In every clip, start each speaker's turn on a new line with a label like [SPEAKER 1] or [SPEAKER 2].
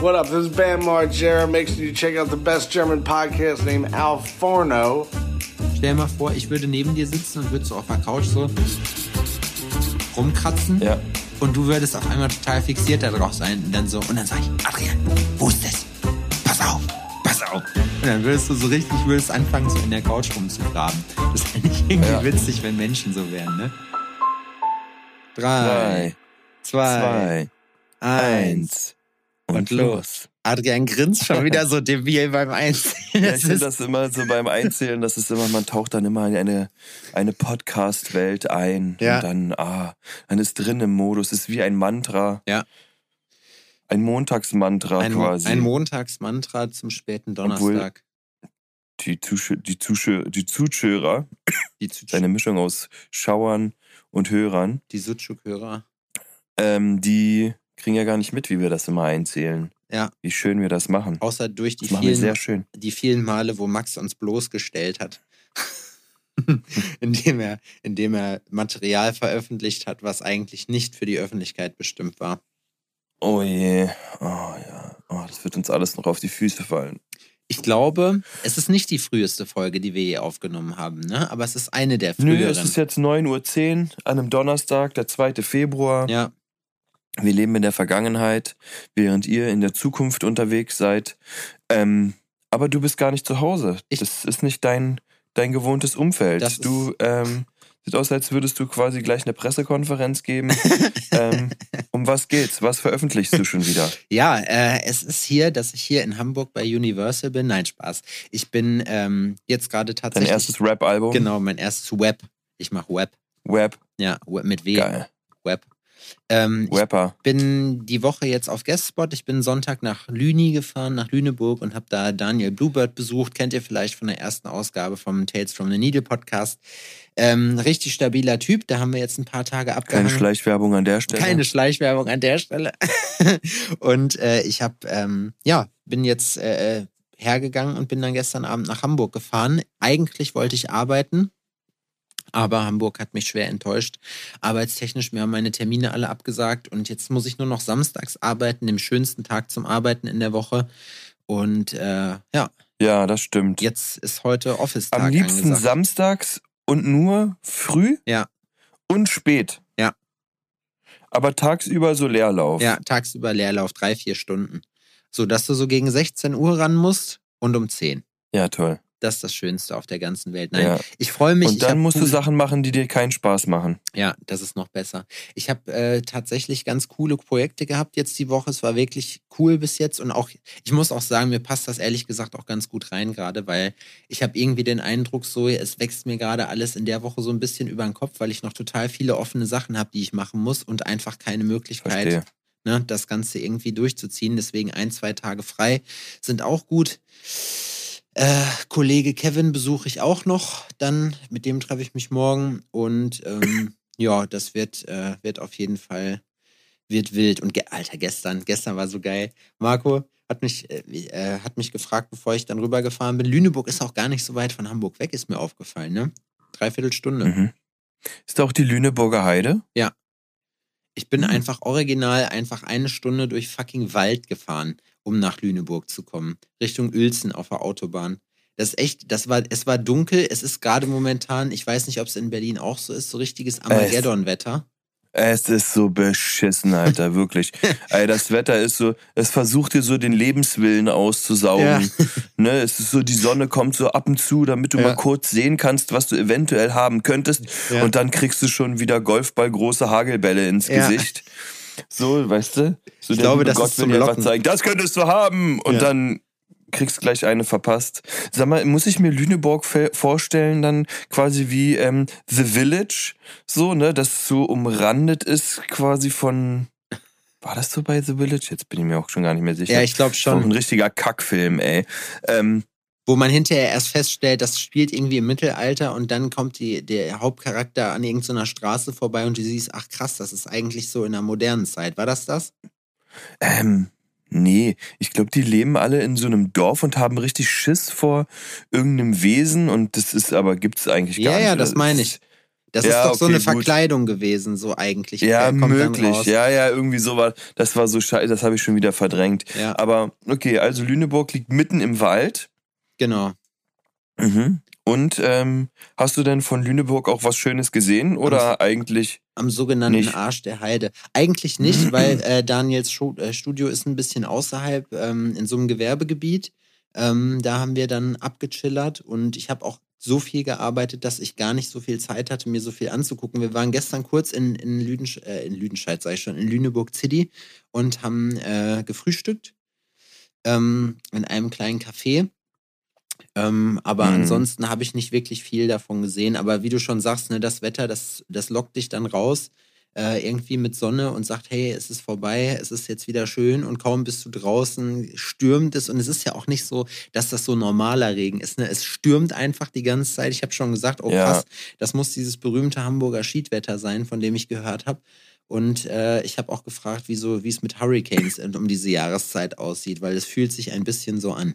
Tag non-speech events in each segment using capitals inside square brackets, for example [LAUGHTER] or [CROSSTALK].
[SPEAKER 1] What up? This is Bam Margera. Make sure you check out the best German podcast named Al Forno.
[SPEAKER 2] Stell dir mal vor, ich würde neben dir sitzen und würde so auf der Couch so rumkratzen.
[SPEAKER 3] Ja.
[SPEAKER 2] Und du würdest auf einmal total fixiert darauf sein. Und dann so, und dann sag ich, Adrian, wo ist das? Pass auf, pass auf. Und dann würdest du so richtig, würdest anfangen, so in der Couch rumzugraben. Das ist eigentlich irgendwie
[SPEAKER 3] Ja.
[SPEAKER 2] witzig, wenn Menschen so wären, ne? Drei,
[SPEAKER 3] Drei,
[SPEAKER 2] zwei,
[SPEAKER 3] zwei,
[SPEAKER 2] eins.
[SPEAKER 3] eins und los.
[SPEAKER 2] Adrian grinst schon wieder so debil beim Einzelnen.
[SPEAKER 3] Ja,
[SPEAKER 2] Das
[SPEAKER 3] ich finde
[SPEAKER 2] ist-
[SPEAKER 3] das immer so beim Einzählen, das ist immer, man taucht dann immer in eine, eine Podcast-Welt ein.
[SPEAKER 2] Ja.
[SPEAKER 3] Und dann, ah, dann ist drin im Modus, ist wie ein Mantra.
[SPEAKER 2] Ja.
[SPEAKER 3] Ein Montagsmantra
[SPEAKER 2] ein,
[SPEAKER 3] quasi.
[SPEAKER 2] ein Montagsmantra zum späten Donnerstag.
[SPEAKER 3] die, Zuschö die, Zuschö die Zuschörer, [COUGHS]
[SPEAKER 2] die Zu-
[SPEAKER 3] eine Mischung aus Schauern und Hörern,
[SPEAKER 2] die Sucuk-Hörer.
[SPEAKER 3] ähm, die kriegen ja gar nicht mit, wie wir das immer einzählen.
[SPEAKER 2] Ja.
[SPEAKER 3] Wie schön wir das machen.
[SPEAKER 2] Außer durch die
[SPEAKER 3] Das
[SPEAKER 2] vielen, die vielen Male, wo Max uns bloßgestellt hat. [LAUGHS] indem, er, indem er Material veröffentlicht hat, was eigentlich nicht für die Öffentlichkeit bestimmt war.
[SPEAKER 3] Oh je. Oh ja. Oh, das wird uns alles noch auf die Füße fallen.
[SPEAKER 2] Ich glaube, es ist nicht die früheste Folge, die wir je aufgenommen haben, ne? aber es ist eine der
[SPEAKER 3] Nö,
[SPEAKER 2] früheren.
[SPEAKER 3] es ist jetzt 9.10 Uhr an einem Donnerstag, der 2. Februar.
[SPEAKER 2] ja,
[SPEAKER 3] Wir leben in der Vergangenheit, während ihr in der Zukunft unterwegs seid. Ähm, aber du bist gar nicht zu Hause.
[SPEAKER 2] Ich-
[SPEAKER 3] das ist nicht dein, dein gewohntes Umfeld. Du ähm, sieht aus, als würdest du quasi gleich eine Pressekonferenz geben. [LAUGHS] ähm, um was geht's? Was veröffentlichst du schon wieder? [LAUGHS]
[SPEAKER 2] ja äh, es ist hier, dass ich hier in Hamburg bei Universal bin. Nein, Spaß. Ich bin ähm, jetzt gerade
[SPEAKER 3] Dein
[SPEAKER 2] tatsächlich.
[SPEAKER 3] erstes Rap-Album?
[SPEAKER 2] Genau, mein erstes Web. Ich mache Web.
[SPEAKER 3] Web.
[SPEAKER 2] Ja, Web mit W.
[SPEAKER 3] Geil.
[SPEAKER 2] Web. Ähm, ich
[SPEAKER 3] Rapper.
[SPEAKER 2] bin die Woche jetzt auf Guestspot. Ich bin Sonntag nach Lüni gefahren, nach Lüneburg und habe da Daniel Bluebird besucht. Kennt ihr vielleicht von der ersten Ausgabe vom Tales from the Needle Podcast. Ähm, richtig stabiler Typ. Da haben wir jetzt ein paar Tage
[SPEAKER 3] Keine
[SPEAKER 2] abgehangen.
[SPEAKER 3] Schleichwerbung an der Stelle.
[SPEAKER 2] Keine Schleichwerbung an der Stelle. [LAUGHS] und äh, ich habe, ähm, ja, bin jetzt äh, hergegangen und bin dann gestern Abend nach Hamburg gefahren. Eigentlich wollte ich arbeiten, aber Hamburg hat mich schwer enttäuscht. Arbeitstechnisch, mir haben meine Termine alle abgesagt und jetzt muss ich nur noch samstags arbeiten, dem schönsten Tag zum Arbeiten in der Woche. Und äh, ja,
[SPEAKER 3] Ja, das stimmt.
[SPEAKER 2] jetzt ist heute Office-Tag
[SPEAKER 3] Am liebsten
[SPEAKER 2] angesagt.
[SPEAKER 3] samstags und nur früh
[SPEAKER 2] Ja.
[SPEAKER 3] und spät.
[SPEAKER 2] Ja.
[SPEAKER 3] Aber tagsüber so Leerlauf.
[SPEAKER 2] Ja, tagsüber Leerlauf, drei, vier Stunden. So dass du so gegen 16 Uhr ran musst und um 10.
[SPEAKER 3] Ja, toll.
[SPEAKER 2] Das ist das Schönste auf der ganzen Welt. Nein,
[SPEAKER 3] Ja.
[SPEAKER 2] ich freue mich.
[SPEAKER 3] Und dann musst du
[SPEAKER 2] cool-
[SPEAKER 3] Sachen machen, die dir keinen Spaß machen.
[SPEAKER 2] Ja, das ist noch besser. Ich habe äh, tatsächlich ganz coole Projekte gehabt jetzt die Woche. Es war wirklich cool bis jetzt und auch, ich muss auch sagen, mir passt das ehrlich gesagt auch ganz gut rein gerade, weil ich habe irgendwie den Eindruck, so es wächst mir gerade alles in der Woche so ein bisschen über den Kopf, weil ich noch total viele offene Sachen habe, die ich machen muss und einfach keine Möglichkeit, ne, das Ganze irgendwie durchzuziehen. Deswegen ein, zwei Tage frei sind auch gut. Äh, Kollege Kevin besuche ich auch noch. Dann mit dem treffe ich mich morgen und ähm, [CLEARS THROAT] ja, das wird äh, wird auf jeden Fall wird wild. Und ge Alter, gestern gestern war so geil. Marco hat mich äh, äh, hat mich gefragt, bevor ich dann rübergefahren bin. Lüneburg ist auch gar nicht so weit von Hamburg weg, ist mir aufgefallen. Ne, dreiviertel Stunde.
[SPEAKER 3] Mhm. Ist da auch die Lüneburger Heide?
[SPEAKER 2] Ich bin
[SPEAKER 3] Mhm.
[SPEAKER 2] einfach original einfach eine Stunde durch fucking Wald gefahren, um nach Lüneburg zu kommen. Richtung Uelzen auf der Autobahn. Das ist echt, das war, es war dunkel, es ist gerade momentan, ich weiß nicht, ob es in Berlin auch so ist, so richtiges Armageddon-Wetter.
[SPEAKER 3] Es ist so beschissen, Alter, wirklich. [LAUGHS] Ey, das Wetter ist so, es versucht dir so den Lebenswillen auszusaugen. [LAUGHS] Ne, es ist so, die Sonne kommt so ab und zu, damit du
[SPEAKER 2] Ja.
[SPEAKER 3] mal kurz sehen kannst, was du eventuell haben könntest.
[SPEAKER 2] Ja.
[SPEAKER 3] Und dann kriegst du schon wieder Golfballgroße Hagelbälle ins
[SPEAKER 2] Ja.
[SPEAKER 3] Gesicht. [LAUGHS] So, weißt du? So
[SPEAKER 2] Ich glaube, das ist
[SPEAKER 3] will
[SPEAKER 2] zum
[SPEAKER 3] einfach
[SPEAKER 2] Locken.
[SPEAKER 3] zeigen, das könntest du haben. Und
[SPEAKER 2] Ja.
[SPEAKER 3] dann kriegst gleich eine verpasst. Sag mal, muss ich mir Lüneburg vorstellen, dann quasi wie ähm, The Village, so, ne, das so umrandet ist quasi von. War das so bei The Village? Jetzt bin ich mir auch schon gar nicht mehr sicher.
[SPEAKER 2] Ja, ich glaube
[SPEAKER 3] Das war auch ein
[SPEAKER 2] schon.
[SPEAKER 3] richtiger Kackfilm, ey. Ähm,
[SPEAKER 2] Wo man hinterher erst feststellt, das spielt irgendwie im Mittelalter und dann kommt die, der Hauptcharakter an irgendeiner Straße vorbei und du siehst, ach krass, das ist eigentlich so in der modernen Zeit. War das das?
[SPEAKER 3] ähm, nee, ich glaube, die leben alle in so einem Dorf und haben richtig Schiss vor irgendeinem Wesen und das ist aber gibt's eigentlich gar
[SPEAKER 2] Ja,
[SPEAKER 3] nicht.
[SPEAKER 2] ja, das
[SPEAKER 3] oder?
[SPEAKER 2] meine ich. Das
[SPEAKER 3] Ja,
[SPEAKER 2] ist doch so
[SPEAKER 3] okay,
[SPEAKER 2] eine
[SPEAKER 3] gut.
[SPEAKER 2] Verkleidung gewesen, so eigentlich.
[SPEAKER 3] Ja, möglich. Ja, ja, irgendwie so war. Das war so scheiße, das habe ich schon wieder verdrängt.
[SPEAKER 2] Ja.
[SPEAKER 3] Aber okay, also Lüneburg liegt mitten im Wald.
[SPEAKER 2] Genau.
[SPEAKER 3] Mhm. Und ähm, hast du denn von Lüneburg auch was Schönes gesehen oder eigentlich?
[SPEAKER 2] Am sogenannten
[SPEAKER 3] Nicht.
[SPEAKER 2] Arsch der Heide. Eigentlich nicht, [CLEARS THROAT] weil äh, Daniels äh, Studio ist ein bisschen außerhalb ähm, in so einem Gewerbegebiet. Ähm, da haben wir dann abgechillert und ich habe auch so viel gearbeitet, dass ich gar nicht so viel Zeit hatte, mir so viel anzugucken. Wir waren gestern kurz in, in, Lüdensch äh, in Lüdenscheid, sag ich schon, in Lüneburg City und haben äh, gefrühstückt ähm, in einem kleinen Café. Ähm, aber
[SPEAKER 3] Mhm.
[SPEAKER 2] ansonsten habe ich nicht wirklich viel davon gesehen. Aber wie du schon sagst, ne, das Wetter, das, das lockt dich dann raus, äh, irgendwie mit Sonne und sagt, hey, es ist vorbei, es ist jetzt wieder schön und kaum bist du draußen, stürmt es. Und es ist ja auch nicht so, dass das so normaler Regen ist. Ne? Es stürmt einfach die ganze Zeit. Ich habe schon gesagt, oh
[SPEAKER 3] Ja.
[SPEAKER 2] krass, das muss dieses berühmte Hamburger Schiedwetter sein, von dem ich gehört habe. Und äh, ich habe auch gefragt, wie es mit Hurricanes um diese Jahreszeit aussieht, weil es fühlt sich ein bisschen so an,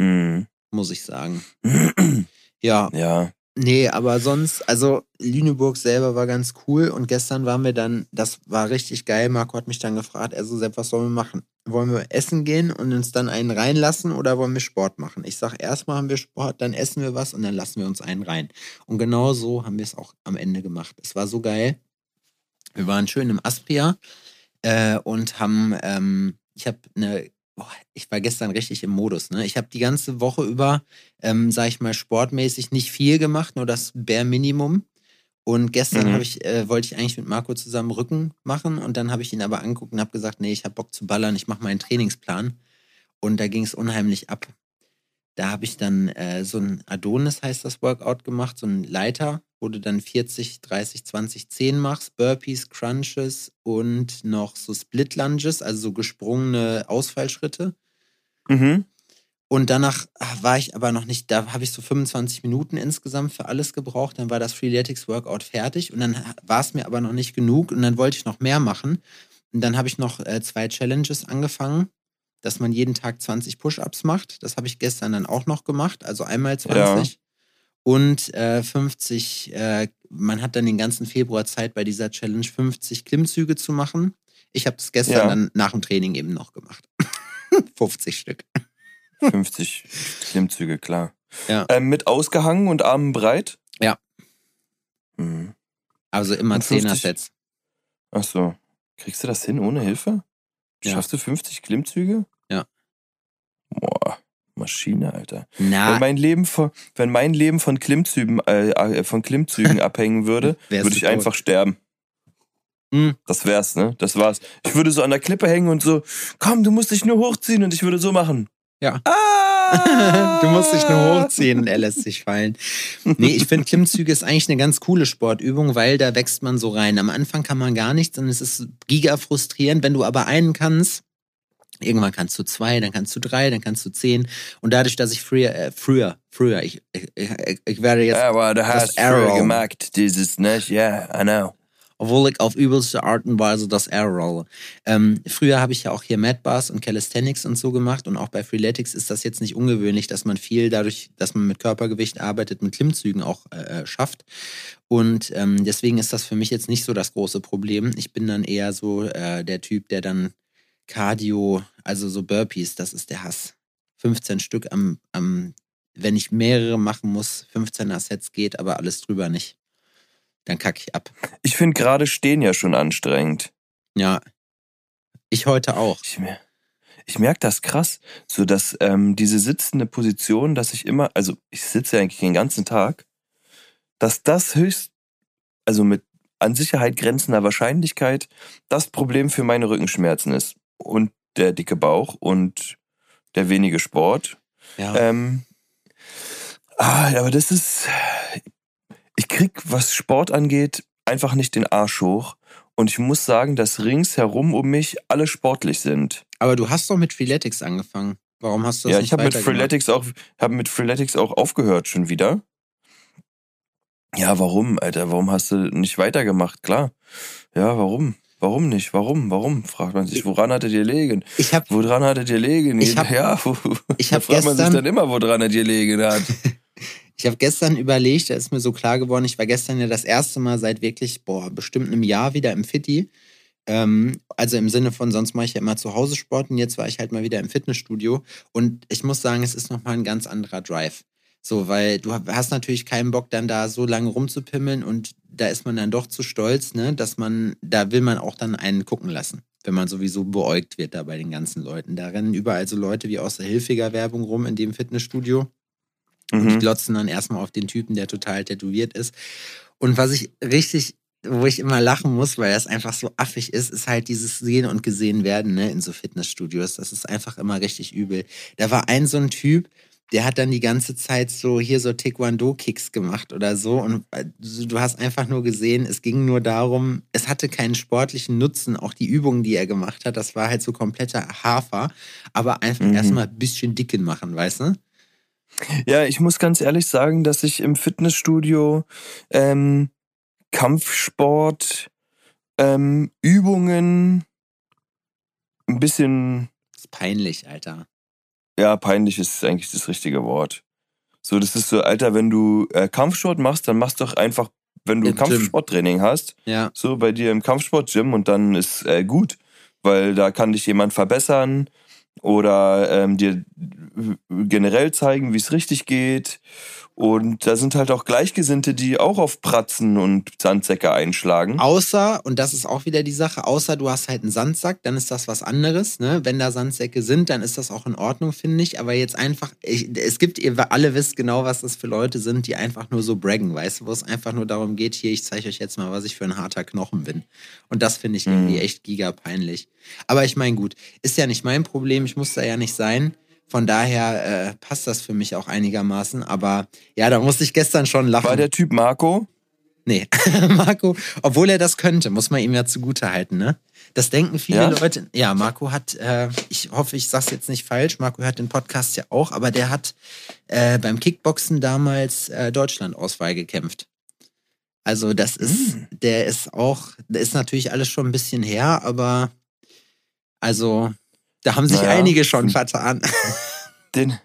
[SPEAKER 3] Hm.
[SPEAKER 2] muss ich sagen. [CLEARS THROAT] Ja,
[SPEAKER 3] Ja.
[SPEAKER 2] nee, aber sonst, also Lüneburg selber war ganz cool und gestern waren wir dann, das war richtig geil. Marco hat mich dann gefragt, also Sepp, was sollen wir machen? Wollen wir essen gehen und uns dann einen reinlassen oder wollen wir Sport machen? Ich sag, erstmal haben wir Sport, dann essen wir was und dann lassen wir uns einen rein. Und genau so haben wir es auch am Ende gemacht. Es war so geil. Wir waren schön im Aspia äh, und haben, ähm, ich habe eine, boah, ich war gestern richtig im Modus. Ne? Ich habe die ganze Woche über, ähm, sag ich mal, sportmäßig nicht viel gemacht, nur das Bare Minimum. Und gestern
[SPEAKER 3] Mhm.
[SPEAKER 2] ich, äh, wollte ich eigentlich mit Marco zusammen Rücken machen und dann habe ich ihn aber angeguckt und habe gesagt, nee, ich habe Bock zu ballern, ich mache meinen Trainingsplan. Und da ging es unheimlich ab. Da habe ich dann äh, so ein Adonis heißt das Workout gemacht, so ein Leiter, wo du dann 40, 30, 20, 10 machst, Burpees, Crunches und noch so Split Lunges, also so gesprungene Ausfallschritte.
[SPEAKER 3] Mhm.
[SPEAKER 2] Und danach ah, war ich aber noch nicht, da habe ich so 25 Minuten insgesamt für alles gebraucht. Dann war das Freeletics Workout fertig und dann war es mir aber noch nicht genug und dann wollte ich noch mehr machen. Und dann habe ich noch äh, zwei Challenges angefangen, dass man jeden Tag 20 Push-Ups macht. Das habe ich gestern dann auch noch gemacht, also einmal 20. Und äh, 50, äh, man hat dann den ganzen Februar Zeit bei dieser Challenge 50 Klimmzüge zu machen. Ich habe das gestern
[SPEAKER 3] Ja.
[SPEAKER 2] dann nach dem Training eben noch gemacht. [LAUGHS] 50 Stück.
[SPEAKER 3] 50 Klimmzüge, klar.
[SPEAKER 2] Ja.
[SPEAKER 3] Ähm, mit ausgehangen und Armen breit?
[SPEAKER 2] Ja.
[SPEAKER 3] Mhm.
[SPEAKER 2] Also immer
[SPEAKER 3] Und 50
[SPEAKER 2] Zehner-Sets.
[SPEAKER 3] Ach so. Kriegst du das hin ohne Hilfe?
[SPEAKER 2] Ja.
[SPEAKER 3] Schaffst du 50 Klimmzüge?
[SPEAKER 2] Ja.
[SPEAKER 3] Boah, Maschine, Alter.
[SPEAKER 2] Na,
[SPEAKER 3] Wenn mein Leben von, wenn mein Leben von Klimmzügen, äh, äh, von Klimmzügen [LAUGHS] abhängen würde, würde ich
[SPEAKER 2] tot.
[SPEAKER 3] einfach sterben.
[SPEAKER 2] Hm.
[SPEAKER 3] Das wär's, ne? Das war's. Ich würde so an der Klippe hängen und so, komm, du musst dich nur hochziehen und ich würde so machen.
[SPEAKER 2] Ja.
[SPEAKER 3] Ah! [LAUGHS]
[SPEAKER 2] du musst dich nur hochziehen und er lässt sich fallen. Nee, ich finde Klimmzüge ist eigentlich eine ganz coole Sportübung, weil da wächst man so rein. Am Anfang kann man gar nichts und es ist giga frustrierend. Wenn du aber einen kannst, irgendwann kannst du zwei, dann kannst du drei, dann kannst du zehn. Und dadurch, dass ich früher, äh, früher, früher, ich, ich, ich, ich werde jetzt
[SPEAKER 3] Ja, aber du hast früher
[SPEAKER 2] Arrow.
[SPEAKER 3] gemacht, dieses, ne? Ja, I know.
[SPEAKER 2] obwohl ich auf übelste Art und Weise das Air rolle. Ähm, früher habe ich ja auch hier Mad Bars und Calisthenics und so gemacht und auch bei Freeletics ist das jetzt nicht ungewöhnlich, dass man viel dadurch, dass man mit Körpergewicht arbeitet, mit Klimmzügen auch äh, schafft. Und ähm, deswegen ist das für mich jetzt nicht so das große Problem. Ich bin dann eher so äh, der Typ, der dann Cardio, also so Burpees, das ist der Hass. 15 Stück am, am wenn ich mehrere machen muss, 15er Sets geht, aber alles drüber nicht. Dann kacke ich ab.
[SPEAKER 3] Ich finde gerade stehen ja schon anstrengend.
[SPEAKER 2] Ja. Ich heute auch.
[SPEAKER 3] Ich, mer ich merke das krass, so dass ähm, diese sitzende Position, dass ich immer, also ich sitze ja eigentlich den ganzen Tag, dass das höchst, also mit an Sicherheit grenzender Wahrscheinlichkeit das Problem für meine Rückenschmerzen ist. Und der dicke Bauch und der wenige Sport.
[SPEAKER 2] Ja.
[SPEAKER 3] Ähm, ah, aber das ist. Ich krieg, was Sport angeht, einfach nicht den Arsch hoch. Und ich muss sagen, dass ringsherum um mich alle sportlich sind.
[SPEAKER 2] Aber du hast doch mit Freeletics angefangen. Warum hast du das
[SPEAKER 3] Ja,
[SPEAKER 2] nicht
[SPEAKER 3] ich habe mit? Freeletics auch, habe mit Freeletics auch aufgehört schon wieder. Ja, warum, Alter? Warum hast du nicht weitergemacht? Klar. Ja, warum? Warum nicht? Warum? Warum? Fragt man sich, woran hattet ihr liegen?
[SPEAKER 2] Ich habe
[SPEAKER 3] Woran hattet ihr liegen?
[SPEAKER 2] Ich hab-
[SPEAKER 3] ja,
[SPEAKER 2] ich
[SPEAKER 3] da
[SPEAKER 2] hab
[SPEAKER 3] fragt man sich
[SPEAKER 2] gestern-
[SPEAKER 3] dann immer, woran er dir liegen hat. [LAUGHS]
[SPEAKER 2] ich Ich habe gestern überlegt, da ist mir so klar geworden, ich war gestern ja das erste Mal seit wirklich, boah, bestimmt einem Jahr wieder im Fitti. Ähm, also im Sinne von, sonst mache ich ja immer zu Hause Sport und jetzt war ich halt mal wieder im Fitnessstudio. Und ich muss sagen, es ist nochmal ein ganz anderer Drive. So, weil du hast natürlich keinen Bock, dann da so lange rumzupimmeln und da ist man dann doch zu stolz, ne, dass man, da will man auch dann einen gucken lassen, wenn man sowieso beäugt wird da bei den ganzen Leuten. Da rennen überall so Leute wie aus der Hilfiger-Werbung rum in dem Fitnessstudio. Und die
[SPEAKER 3] Mhm.
[SPEAKER 2] glotzen dann erstmal auf den Typen, der total tätowiert ist. Und was ich richtig, wo ich immer lachen muss, weil das einfach so affig ist, ist halt dieses Sehen und Gesehen werden ne, in so Fitnessstudios. Das ist einfach immer richtig übel. Da war ein so ein Typ, der hat dann die ganze Zeit so hier so Taekwondo-Kicks gemacht oder so. Und du du hast einfach nur gesehen, es ging nur darum, es hatte keinen sportlichen Nutzen, auch die Übungen, die er gemacht hat, das war halt so kompletter Hafer, aber einfach
[SPEAKER 3] Mhm.
[SPEAKER 2] erstmal ein bisschen dicken machen, weißt du?
[SPEAKER 3] Ja, ich muss ganz ehrlich sagen, dass ich im Fitnessstudio ähm, Kampfsport ähm, Übungen ein bisschen,
[SPEAKER 2] Das ist peinlich, Alter.
[SPEAKER 3] Ja, peinlich ist eigentlich das richtige Wort. So, das ist so, Alter, wenn du äh, Kampfsport machst, dann machst doch einfach, wenn du
[SPEAKER 2] Im.
[SPEAKER 3] Kampfsporttraining hast,
[SPEAKER 2] Ja.
[SPEAKER 3] so bei dir im Kampfsportgym und dann ist äh, gut, weil da kann dich jemand verbessern oder ähm, dir generell zeigen, wie es richtig geht. Und da sind halt auch Gleichgesinnte, die auch auf Pratzen und Sandsäcke einschlagen.
[SPEAKER 2] Außer, und das ist auch wieder die Sache, außer du hast halt einen Sandsack, dann ist das was anderes. Ne? Wenn da Sandsäcke sind, dann ist das auch in Ordnung, finde ich. Aber jetzt einfach, ich, es gibt, ihr alle wisst genau, was das für Leute sind, die einfach nur so braggen, weißt du, wo es einfach nur darum geht, hier, ich zeige euch jetzt mal, was ich für ein harter Knochen bin. Und das finde ich irgendwie
[SPEAKER 3] Mhm.
[SPEAKER 2] echt giga peinlich. Aber ich meine, gut, ist ja nicht mein Problem, ich muss da ja nicht sein. Von daher äh, passt das für mich auch einigermaßen. Aber ja, da musste ich gestern schon lachen.
[SPEAKER 3] War der Typ Marco?
[SPEAKER 2] Nee, [LAUGHS] Marco, obwohl er das könnte, muss man ihm ja zugute halten, ne? Das denken viele
[SPEAKER 3] Ja?
[SPEAKER 2] Leute. Ja, Marco hat, äh, ich hoffe, ich sag's jetzt nicht falsch, Marco hört den Podcast ja auch, aber der hat äh, beim Kickboxen damals äh, Deutschland-Auswahl gekämpft. Also das ist,
[SPEAKER 3] Hm.
[SPEAKER 2] der ist auch, der ist natürlich alles schon ein bisschen her, aber also da haben sich
[SPEAKER 3] Naja.
[SPEAKER 2] einige schon vertan.
[SPEAKER 3] Den,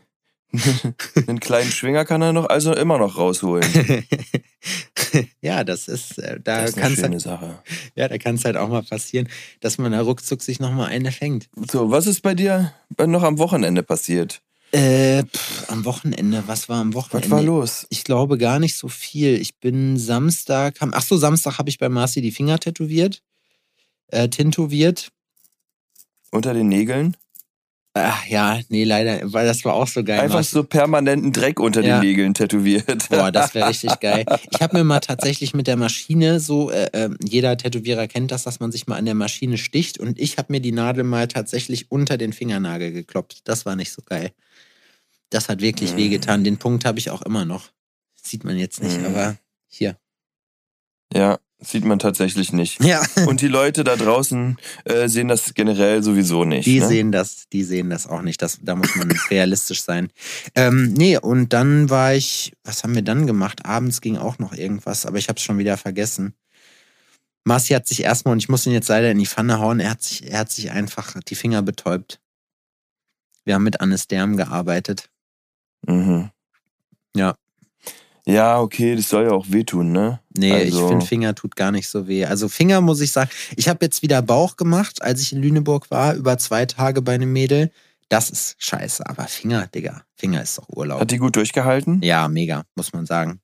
[SPEAKER 3] [LAUGHS] den kleinen Schwinger kann er noch also immer noch rausholen. [LAUGHS]
[SPEAKER 2] ja, das ist, äh, da
[SPEAKER 3] Das ist eine schöne
[SPEAKER 2] halt,
[SPEAKER 3] Sache.
[SPEAKER 2] ja, da kann es halt auch mal passieren, dass man da ruckzuck sich nochmal eine fängt.
[SPEAKER 3] So, was ist bei dir noch am Wochenende passiert?
[SPEAKER 2] Äh, pff, am Wochenende, was war am Wochenende?
[SPEAKER 3] Was war los?
[SPEAKER 2] Ich glaube gar nicht so viel. Ich bin Samstag, ach so, Samstag habe ich bei Marci die Finger tätowiert, äh, tintoviert.
[SPEAKER 3] Unter den Nägeln?
[SPEAKER 2] Ach ja, nee, leider, weil das war auch so geil.
[SPEAKER 3] Einfach
[SPEAKER 2] Marci.
[SPEAKER 3] so permanenten Dreck unter
[SPEAKER 2] Ja.
[SPEAKER 3] den Nägeln tätowiert.
[SPEAKER 2] Boah, das wäre [LAUGHS] richtig geil. Ich habe mir mal tatsächlich mit der Maschine so, äh, äh, jeder Tätowierer kennt das, dass man sich mal an der Maschine sticht und ich habe mir die Nadel mal tatsächlich unter den Fingernagel gekloppt. Das war nicht so geil. Das hat wirklich
[SPEAKER 3] Mhm.
[SPEAKER 2] wehgetan. Den Punkt habe ich auch immer noch. Sieht man jetzt nicht,
[SPEAKER 3] Mhm.
[SPEAKER 2] aber hier.
[SPEAKER 3] Ja, sieht man tatsächlich nicht.
[SPEAKER 2] Ja,
[SPEAKER 3] Und die Leute da draußen äh, sehen das generell sowieso nicht.
[SPEAKER 2] die
[SPEAKER 3] ne?
[SPEAKER 2] sehen das, die sehen das auch nicht. Das, da muss man [LAUGHS] realistisch sein. Ähm, nee, und dann war ich, was haben wir dann gemacht? Abends ging auch noch irgendwas, aber ich habe es schon wieder vergessen. Marci hat sich erstmal, und ich muss ihn jetzt leider in die Pfanne hauen, er hat sich, er hat sich einfach die Finger betäubt. Wir haben mit Anesderm gearbeitet.
[SPEAKER 3] Mhm.
[SPEAKER 2] Ja.
[SPEAKER 3] Ja, okay, das soll ja auch wehtun, ne?
[SPEAKER 2] Nee, ich
[SPEAKER 3] Also-
[SPEAKER 2] finde Finger tut gar nicht so weh. Also Finger muss ich sagen, ich habe jetzt wieder Bauch gemacht, als ich in Lüneburg war, über zwei Tage bei einem Mädel. Das ist scheiße, aber Finger, Digga, Finger ist doch Urlaub.
[SPEAKER 3] Hat die gut durchgehalten?
[SPEAKER 2] Ja, mega, muss man sagen.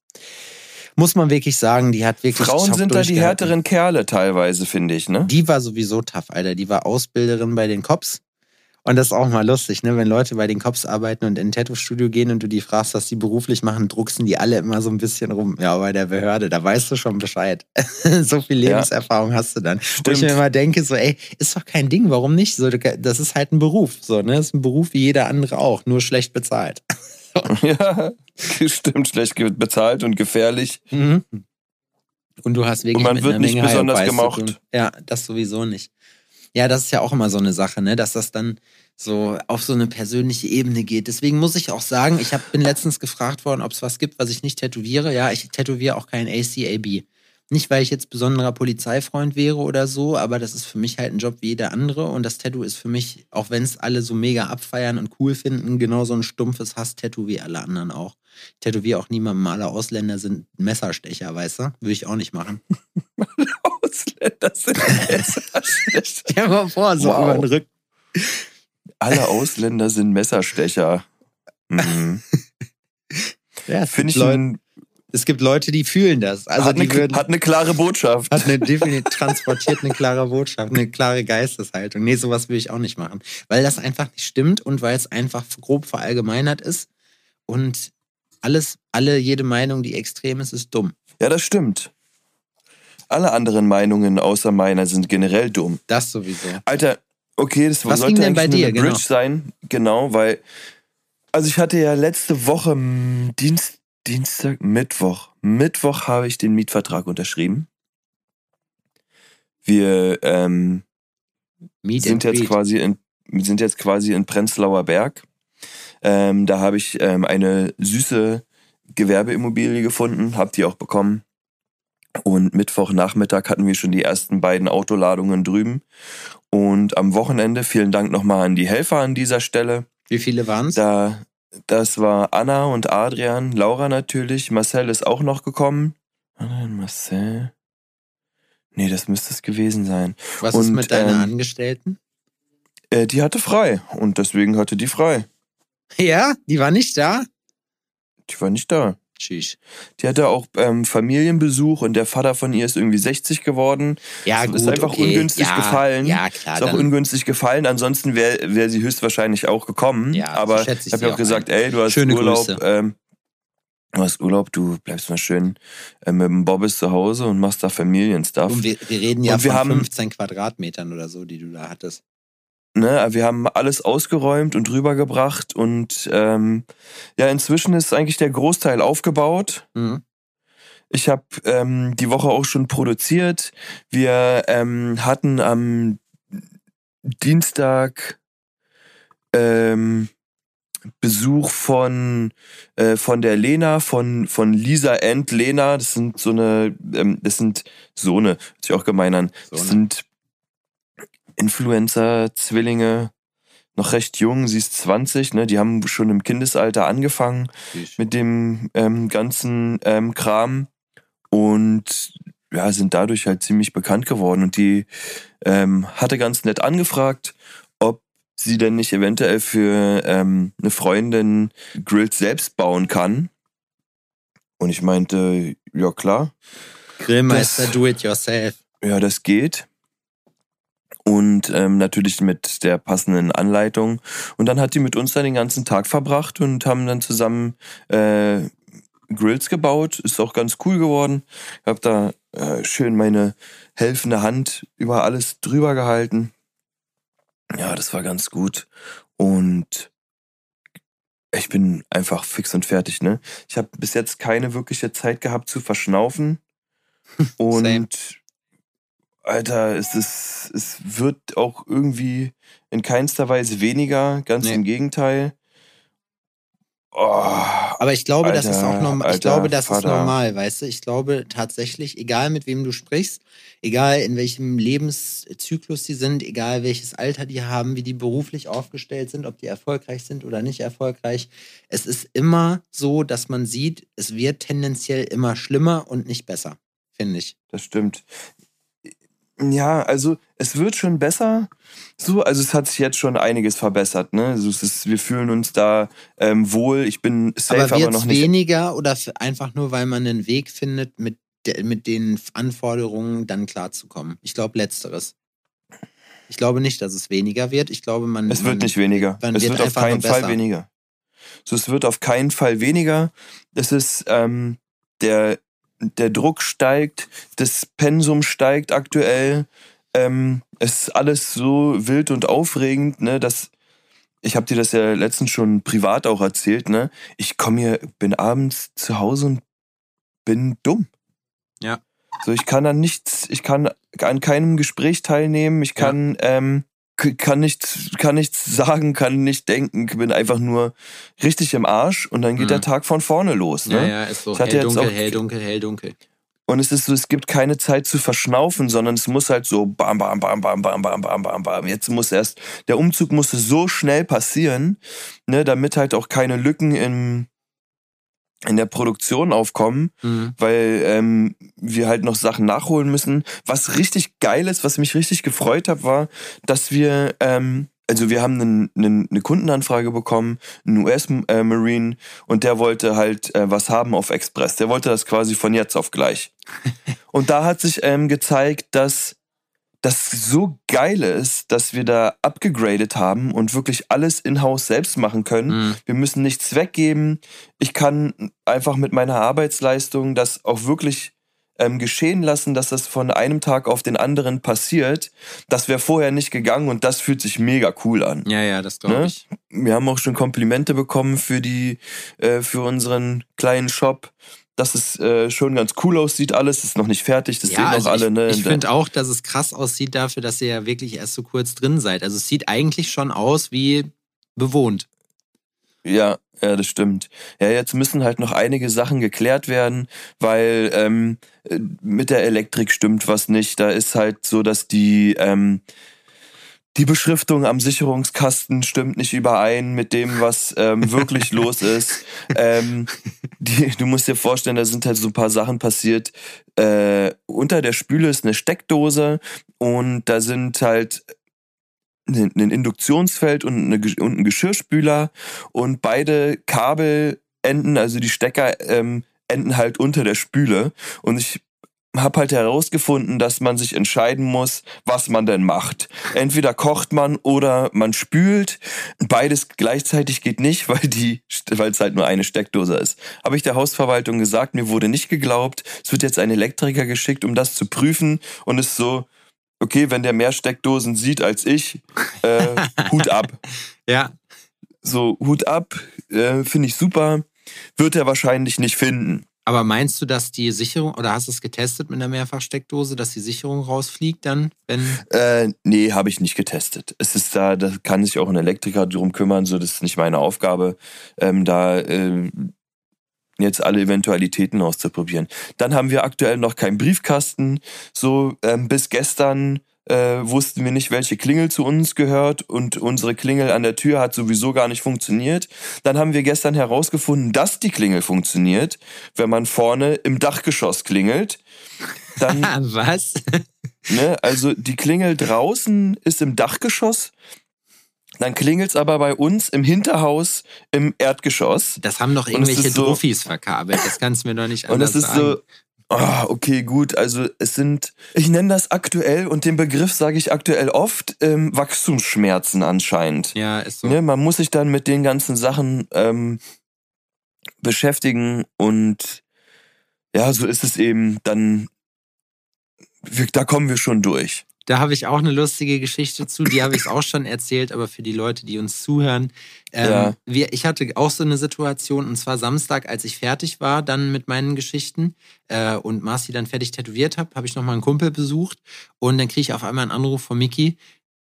[SPEAKER 2] Muss man wirklich sagen, die hat wirklich.
[SPEAKER 3] Frauen sind da die härteren Kerle teilweise, finde ich, ne?
[SPEAKER 2] Die war sowieso tough, Alter. Die war Ausbilderin bei den Cops. Und das ist auch mal lustig, ne? Wenn Leute bei den Cops arbeiten und in ein Tattoo-Studio gehen und du die fragst, was die beruflich machen, drucksen die alle immer so ein bisschen rum. Ja, bei der Behörde, da weißt du schon Bescheid. [LAUGHS] so viel
[SPEAKER 3] Ja.
[SPEAKER 2] Lebenserfahrung hast du dann. Wo ich
[SPEAKER 3] Stimmt.
[SPEAKER 2] mir immer denke, so, ey, ist doch kein Ding, warum nicht? So, das ist halt ein Beruf, so, ne? Das ist ein Beruf wie jeder andere auch, nur schlecht bezahlt. [LAUGHS] [LAUGHS]
[SPEAKER 3] Ja, stimmt, schlecht bezahlt und gefährlich.
[SPEAKER 2] Mhm. Und du hast wirklich
[SPEAKER 3] Und man wird nicht besonders gemocht.
[SPEAKER 2] Ja, das sowieso nicht. Ja, das ist ja auch immer so eine Sache, ne, dass das dann so auf so eine persönliche Ebene geht. Deswegen muss ich auch sagen, ich hab, bin letztens gefragt worden, ob es was gibt, was ich nicht tätowiere. Ja, ich tätowiere auch kein ACAB. Nicht, weil ich jetzt besonderer Polizeifreund wäre oder so, aber das ist für mich halt ein Job wie jeder andere. Und das Tattoo ist für mich, auch wenn es alle so mega abfeiern und cool finden, genauso ein stumpfes Hass-Tattoo wie alle anderen auch. Ich tätowiere auch niemandem, alle Ausländer sind Messerstecher, weißt du? Würde ich auch nicht machen. [LAUGHS] [LAUGHS]
[SPEAKER 3] Ausländer sind Messerstecher. [LAUGHS]
[SPEAKER 2] Stell mal vor, so
[SPEAKER 3] Wow.
[SPEAKER 2] über den Rücken.
[SPEAKER 3] Alle Ausländer sind Messerstecher. Mhm. [LAUGHS]
[SPEAKER 2] Ja, es,
[SPEAKER 3] Finde
[SPEAKER 2] gibt
[SPEAKER 3] ich
[SPEAKER 2] Leute, es gibt Leute, die fühlen das. Also
[SPEAKER 3] hat,
[SPEAKER 2] die
[SPEAKER 3] eine,
[SPEAKER 2] würden,
[SPEAKER 3] hat eine klare Botschaft.
[SPEAKER 2] hat eine definitiv transportiert eine klare Botschaft, eine klare Geisteshaltung. Nee, sowas will ich auch nicht machen. Weil das einfach nicht stimmt und weil es einfach grob verallgemeinert ist. Und alles, alle, jede Meinung, die extrem ist, ist dumm.
[SPEAKER 3] Ja, das stimmt. Alle anderen Meinungen außer meiner sind generell dumm.
[SPEAKER 2] Das sowieso.
[SPEAKER 3] Alter, okay, das
[SPEAKER 2] Was
[SPEAKER 3] sollte eigentlich
[SPEAKER 2] dir,
[SPEAKER 3] eine
[SPEAKER 2] genau?
[SPEAKER 3] Bridge sein. Genau, weil. Also ich hatte ja letzte Woche m, Dienst, Dienstag, Mittwoch. Mittwoch habe ich den Mietvertrag unterschrieben. Wir ähm, sind jetzt quasi in sind jetzt quasi in Prenzlauer Berg. Ähm, da habe ich ähm, eine süße Gewerbeimmobilie gefunden, habe die auch bekommen. Und Mittwochnachmittag hatten wir schon die ersten beiden Autoladungen drüben. Und am Wochenende, vielen Dank nochmal an die Helfer an dieser Stelle.
[SPEAKER 2] Wie viele waren es?
[SPEAKER 3] Da, das war Anna und Adrian, Laura natürlich, Marcel ist auch noch gekommen. Und Marcel. Nee, das müsste es gewesen sein.
[SPEAKER 2] Was ist
[SPEAKER 3] und,
[SPEAKER 2] mit deiner
[SPEAKER 3] ähm,
[SPEAKER 2] Angestellten?
[SPEAKER 3] Äh, die hatte frei und deswegen hatte die frei.
[SPEAKER 2] Ja, die war nicht da?
[SPEAKER 3] Die war nicht da.
[SPEAKER 2] Tschüss.
[SPEAKER 3] Die hatte auch ähm, Familienbesuch und der Vater von ihr ist irgendwie 60 geworden.
[SPEAKER 2] Ja,
[SPEAKER 3] Ist
[SPEAKER 2] gut.
[SPEAKER 3] einfach
[SPEAKER 2] okay.
[SPEAKER 3] ungünstig
[SPEAKER 2] ja,
[SPEAKER 3] gefallen.
[SPEAKER 2] Ja, klar.
[SPEAKER 3] ist auch ungünstig gefallen, ansonsten wäre wär sie höchstwahrscheinlich auch gekommen.
[SPEAKER 2] Ja, so
[SPEAKER 3] Aber
[SPEAKER 2] schätze ich
[SPEAKER 3] habe ja auch gesagt, ey, du hast
[SPEAKER 2] Schöne
[SPEAKER 3] Urlaub. Ähm, du hast Urlaub, du bleibst mal schön äh, mit dem Bobbys zu Hause und machst da Familienstuff.
[SPEAKER 2] und wir, wir reden ja
[SPEAKER 3] Und
[SPEAKER 2] von
[SPEAKER 3] haben-
[SPEAKER 2] 15 Quadratmetern oder so, die du da hattest.
[SPEAKER 3] Ne, wir haben alles ausgeräumt und rübergebracht und ähm, ja, inzwischen ist eigentlich der Großteil aufgebaut.
[SPEAKER 2] Mhm.
[SPEAKER 3] Ich habe ähm, die Woche auch schon produziert. Wir ähm, hatten am Dienstag ähm, Besuch von, äh, von der Lena, von, von Lisa and Lena. Das sind so eine, ähm, das sind so eine, hört sich auch gemein an. Das sind Influencer, Zwillinge, noch recht jung, sie ist 20, ne? Die haben schon im Kindesalter angefangen
[SPEAKER 2] Tschüss.
[SPEAKER 3] mit dem ähm, ganzen ähm, Kram und ja, sind dadurch halt ziemlich bekannt geworden. Und die ähm, hatte ganz nett angefragt, ob sie denn nicht eventuell für ähm, eine Freundin Grills selbst bauen kann. Und ich meinte, ja klar,
[SPEAKER 2] Grillmeister,
[SPEAKER 3] das-
[SPEAKER 2] do it yourself.
[SPEAKER 3] ja, das geht. Und ähm, natürlich mit der passenden Anleitung. Und dann hat die mit uns dann den ganzen Tag verbracht und haben dann zusammen äh, Grills gebaut. Ist auch ganz cool geworden. Ich habe da äh, schön meine helfende Hand über alles drüber gehalten. Ja, das war ganz gut. Und ich bin einfach fix und fertig, ne? Ich habe bis jetzt keine wirkliche Zeit gehabt zu verschnaufen. [LAUGHS] Und. Alter, es ist, es wird auch irgendwie in keinster Weise weniger, ganz
[SPEAKER 2] Nee.
[SPEAKER 3] im Gegenteil. Oh,
[SPEAKER 2] Aber ich glaube, das ist auch
[SPEAKER 3] Alter,
[SPEAKER 2] normal. Ich
[SPEAKER 3] alter
[SPEAKER 2] glaube, das ist
[SPEAKER 3] Vater.
[SPEAKER 2] normal, weißt du? Ich glaube tatsächlich, egal mit wem du sprichst, egal in welchem Lebenszyklus die sind, egal welches Alter die haben, wie die beruflich aufgestellt sind, ob die erfolgreich sind oder nicht erfolgreich, es ist immer so, dass man sieht, es wird tendenziell immer schlimmer und nicht besser, finde ich.
[SPEAKER 3] das stimmt. Ja, also es wird schon besser. So, also es hat sich jetzt schon einiges verbessert, ne? Also es ist, wir fühlen uns da ähm, wohl. Ich bin safe,
[SPEAKER 2] aber
[SPEAKER 3] aber,
[SPEAKER 2] wird
[SPEAKER 3] noch
[SPEAKER 2] es
[SPEAKER 3] nicht.
[SPEAKER 2] weniger oder einfach nur, weil man einen Weg findet, mit, de mit den Anforderungen dann klarzukommen? Ich glaube, letzteres. Ich glaube nicht, dass es weniger wird. Ich glaube, man.
[SPEAKER 3] Es
[SPEAKER 2] man,
[SPEAKER 3] wird nicht weniger.
[SPEAKER 2] man
[SPEAKER 3] Es
[SPEAKER 2] wird
[SPEAKER 3] wird auf keinen Fall weniger. So, es wird auf keinen Fall weniger. Es ist, ähm, der, der Druck steigt, das Pensum steigt aktuell. Ähm, es ist alles so wild und aufregend, ne, dass ich habe dir das ja letztens schon privat auch erzählt, ne? Ich komme hier, bin abends zu Hause und bin dumm.
[SPEAKER 2] Ja.
[SPEAKER 3] So, ich kann an nichts, ich kann an keinem Gespräch teilnehmen, ich
[SPEAKER 2] Ja.
[SPEAKER 3] kann, ähm, k- kann nichts, kann nichts sagen, kann nicht denken, bin einfach nur richtig im Arsch und dann geht
[SPEAKER 2] Mhm.
[SPEAKER 3] der Tag von vorne los, ne?
[SPEAKER 2] Ja, ja, ist so.
[SPEAKER 3] Ich
[SPEAKER 2] Hell, dunkel, hell, dunkel, hell, dunkel.
[SPEAKER 3] Und es ist so, es gibt keine Zeit zu verschnaufen, sondern es muss halt so bam, bam, bam, bam, bam, bam, bam, bam, bam. Jetzt muss erst, der Umzug musste so schnell passieren, ne, damit halt auch keine Lücken im, in der Produktion aufkommen, mhm. weil ähm, wir halt noch Sachen nachholen müssen. Was richtig geil ist, was mich richtig gefreut hat, war, dass wir ähm, also wir haben einen, einen, eine Kundenanfrage bekommen, einen US-Marine, und der wollte halt äh, was haben auf Express. Der wollte das quasi von jetzt auf gleich. [LAUGHS] und da hat sich ähm, gezeigt, dass das so geil ist, dass wir da abgegradet haben und wirklich alles in-house selbst machen können. Mhm. Wir müssen nichts weggeben. Ich kann einfach mit meiner Arbeitsleistung das auch wirklich ähm, geschehen lassen, dass das von einem Tag auf den anderen passiert. Das wäre vorher nicht gegangen und das fühlt sich mega cool an.
[SPEAKER 2] Ja, ja, das glaube ne? ich.
[SPEAKER 3] Wir haben auch schon Komplimente bekommen für die, äh, für unseren kleinen Shop dass es äh, schon ganz cool aussieht. Alles ist noch nicht fertig, das ja, sehen also auch alle.
[SPEAKER 2] Ich,
[SPEAKER 3] ne?
[SPEAKER 2] ich finde auch, dass es krass aussieht dafür, dass ihr ja wirklich erst so kurz drin seid. Also es sieht eigentlich schon aus wie bewohnt.
[SPEAKER 3] Ja, ja, das stimmt. Ja, jetzt müssen halt noch einige Sachen geklärt werden, weil ähm, mit der Elektrik stimmt was nicht. Da ist halt so, dass die ähm, die Beschriftung am Sicherungskasten stimmt nicht überein mit dem, was ähm, wirklich [LAUGHS] los ist. Ähm, die, du musst dir vorstellen, da sind halt so ein paar Sachen passiert. Äh, unter der Spüle ist eine Steckdose und da sind halt ein Induktionsfeld und, eine, und ein Geschirrspüler und beide Kabelenden, also die Stecker, ähm, enden halt unter der Spüle. Und ich habe halt herausgefunden, dass man sich entscheiden muss, was man denn macht. Entweder kocht man oder man spült. Beides gleichzeitig geht nicht, [LAUGHS] weil die, weil es halt nur eine Steckdose ist. Habe ich der Hausverwaltung gesagt, mir wurde nicht geglaubt. Es wird jetzt ein Elektriker geschickt, um das zu prüfen und ist so, okay, wenn der mehr Steckdosen sieht als ich, äh, [LAUGHS] Hut ab.
[SPEAKER 2] Ja.
[SPEAKER 3] So, Hut ab, äh, finde ich super. Wird er wahrscheinlich nicht finden.
[SPEAKER 2] Aber meinst du, dass die Sicherung, oder hast du es getestet mit einer Mehrfachsteckdose, dass die Sicherung rausfliegt dann, wenn.
[SPEAKER 3] Äh, nee, habe ich nicht getestet. Es ist da, da kann sich auch ein Elektriker drum kümmern, so das ist nicht meine Aufgabe, ähm, da äh, jetzt alle Eventualitäten auszuprobieren. Dann haben wir aktuell noch keinen Briefkasten. So ähm, bis gestern äh, wussten wir nicht, welche Klingel zu uns gehört und unsere Klingel an der Tür hat sowieso gar nicht funktioniert. Dann haben wir gestern herausgefunden, dass die Klingel funktioniert, wenn man vorne im Dachgeschoss klingelt. Dann, [LAUGHS]
[SPEAKER 2] Was?
[SPEAKER 3] Ne, also die Klingel draußen ist im Dachgeschoss dann klingelt's aber bei uns im Hinterhaus im Erdgeschoss.
[SPEAKER 2] Das haben doch irgendwelche so, Profis verkabelt. Das kannst du mir doch nicht anders sagen. Und das ist sagen.
[SPEAKER 3] so, oh, okay, gut. Also es sind, ich nenne das aktuell und den Begriff sage ich aktuell oft, ähm, Wachstumsschmerzen anscheinend.
[SPEAKER 2] Ja, ist so.
[SPEAKER 3] Ne, man muss sich dann mit den ganzen Sachen ähm, beschäftigen und ja, so ist es eben dann, da kommen wir schon durch.
[SPEAKER 2] Da habe ich auch eine lustige Geschichte zu. Die habe ich auch schon erzählt, aber für die Leute, die uns zuhören. Ähm, ja. wir, ich hatte auch so eine Situation, und zwar Samstag, als ich fertig war, dann mit meinen Geschichten äh, und Marci dann fertig tätowiert habe, habe ich nochmal einen Kumpel besucht und dann kriege ich auf einmal einen Anruf von Miki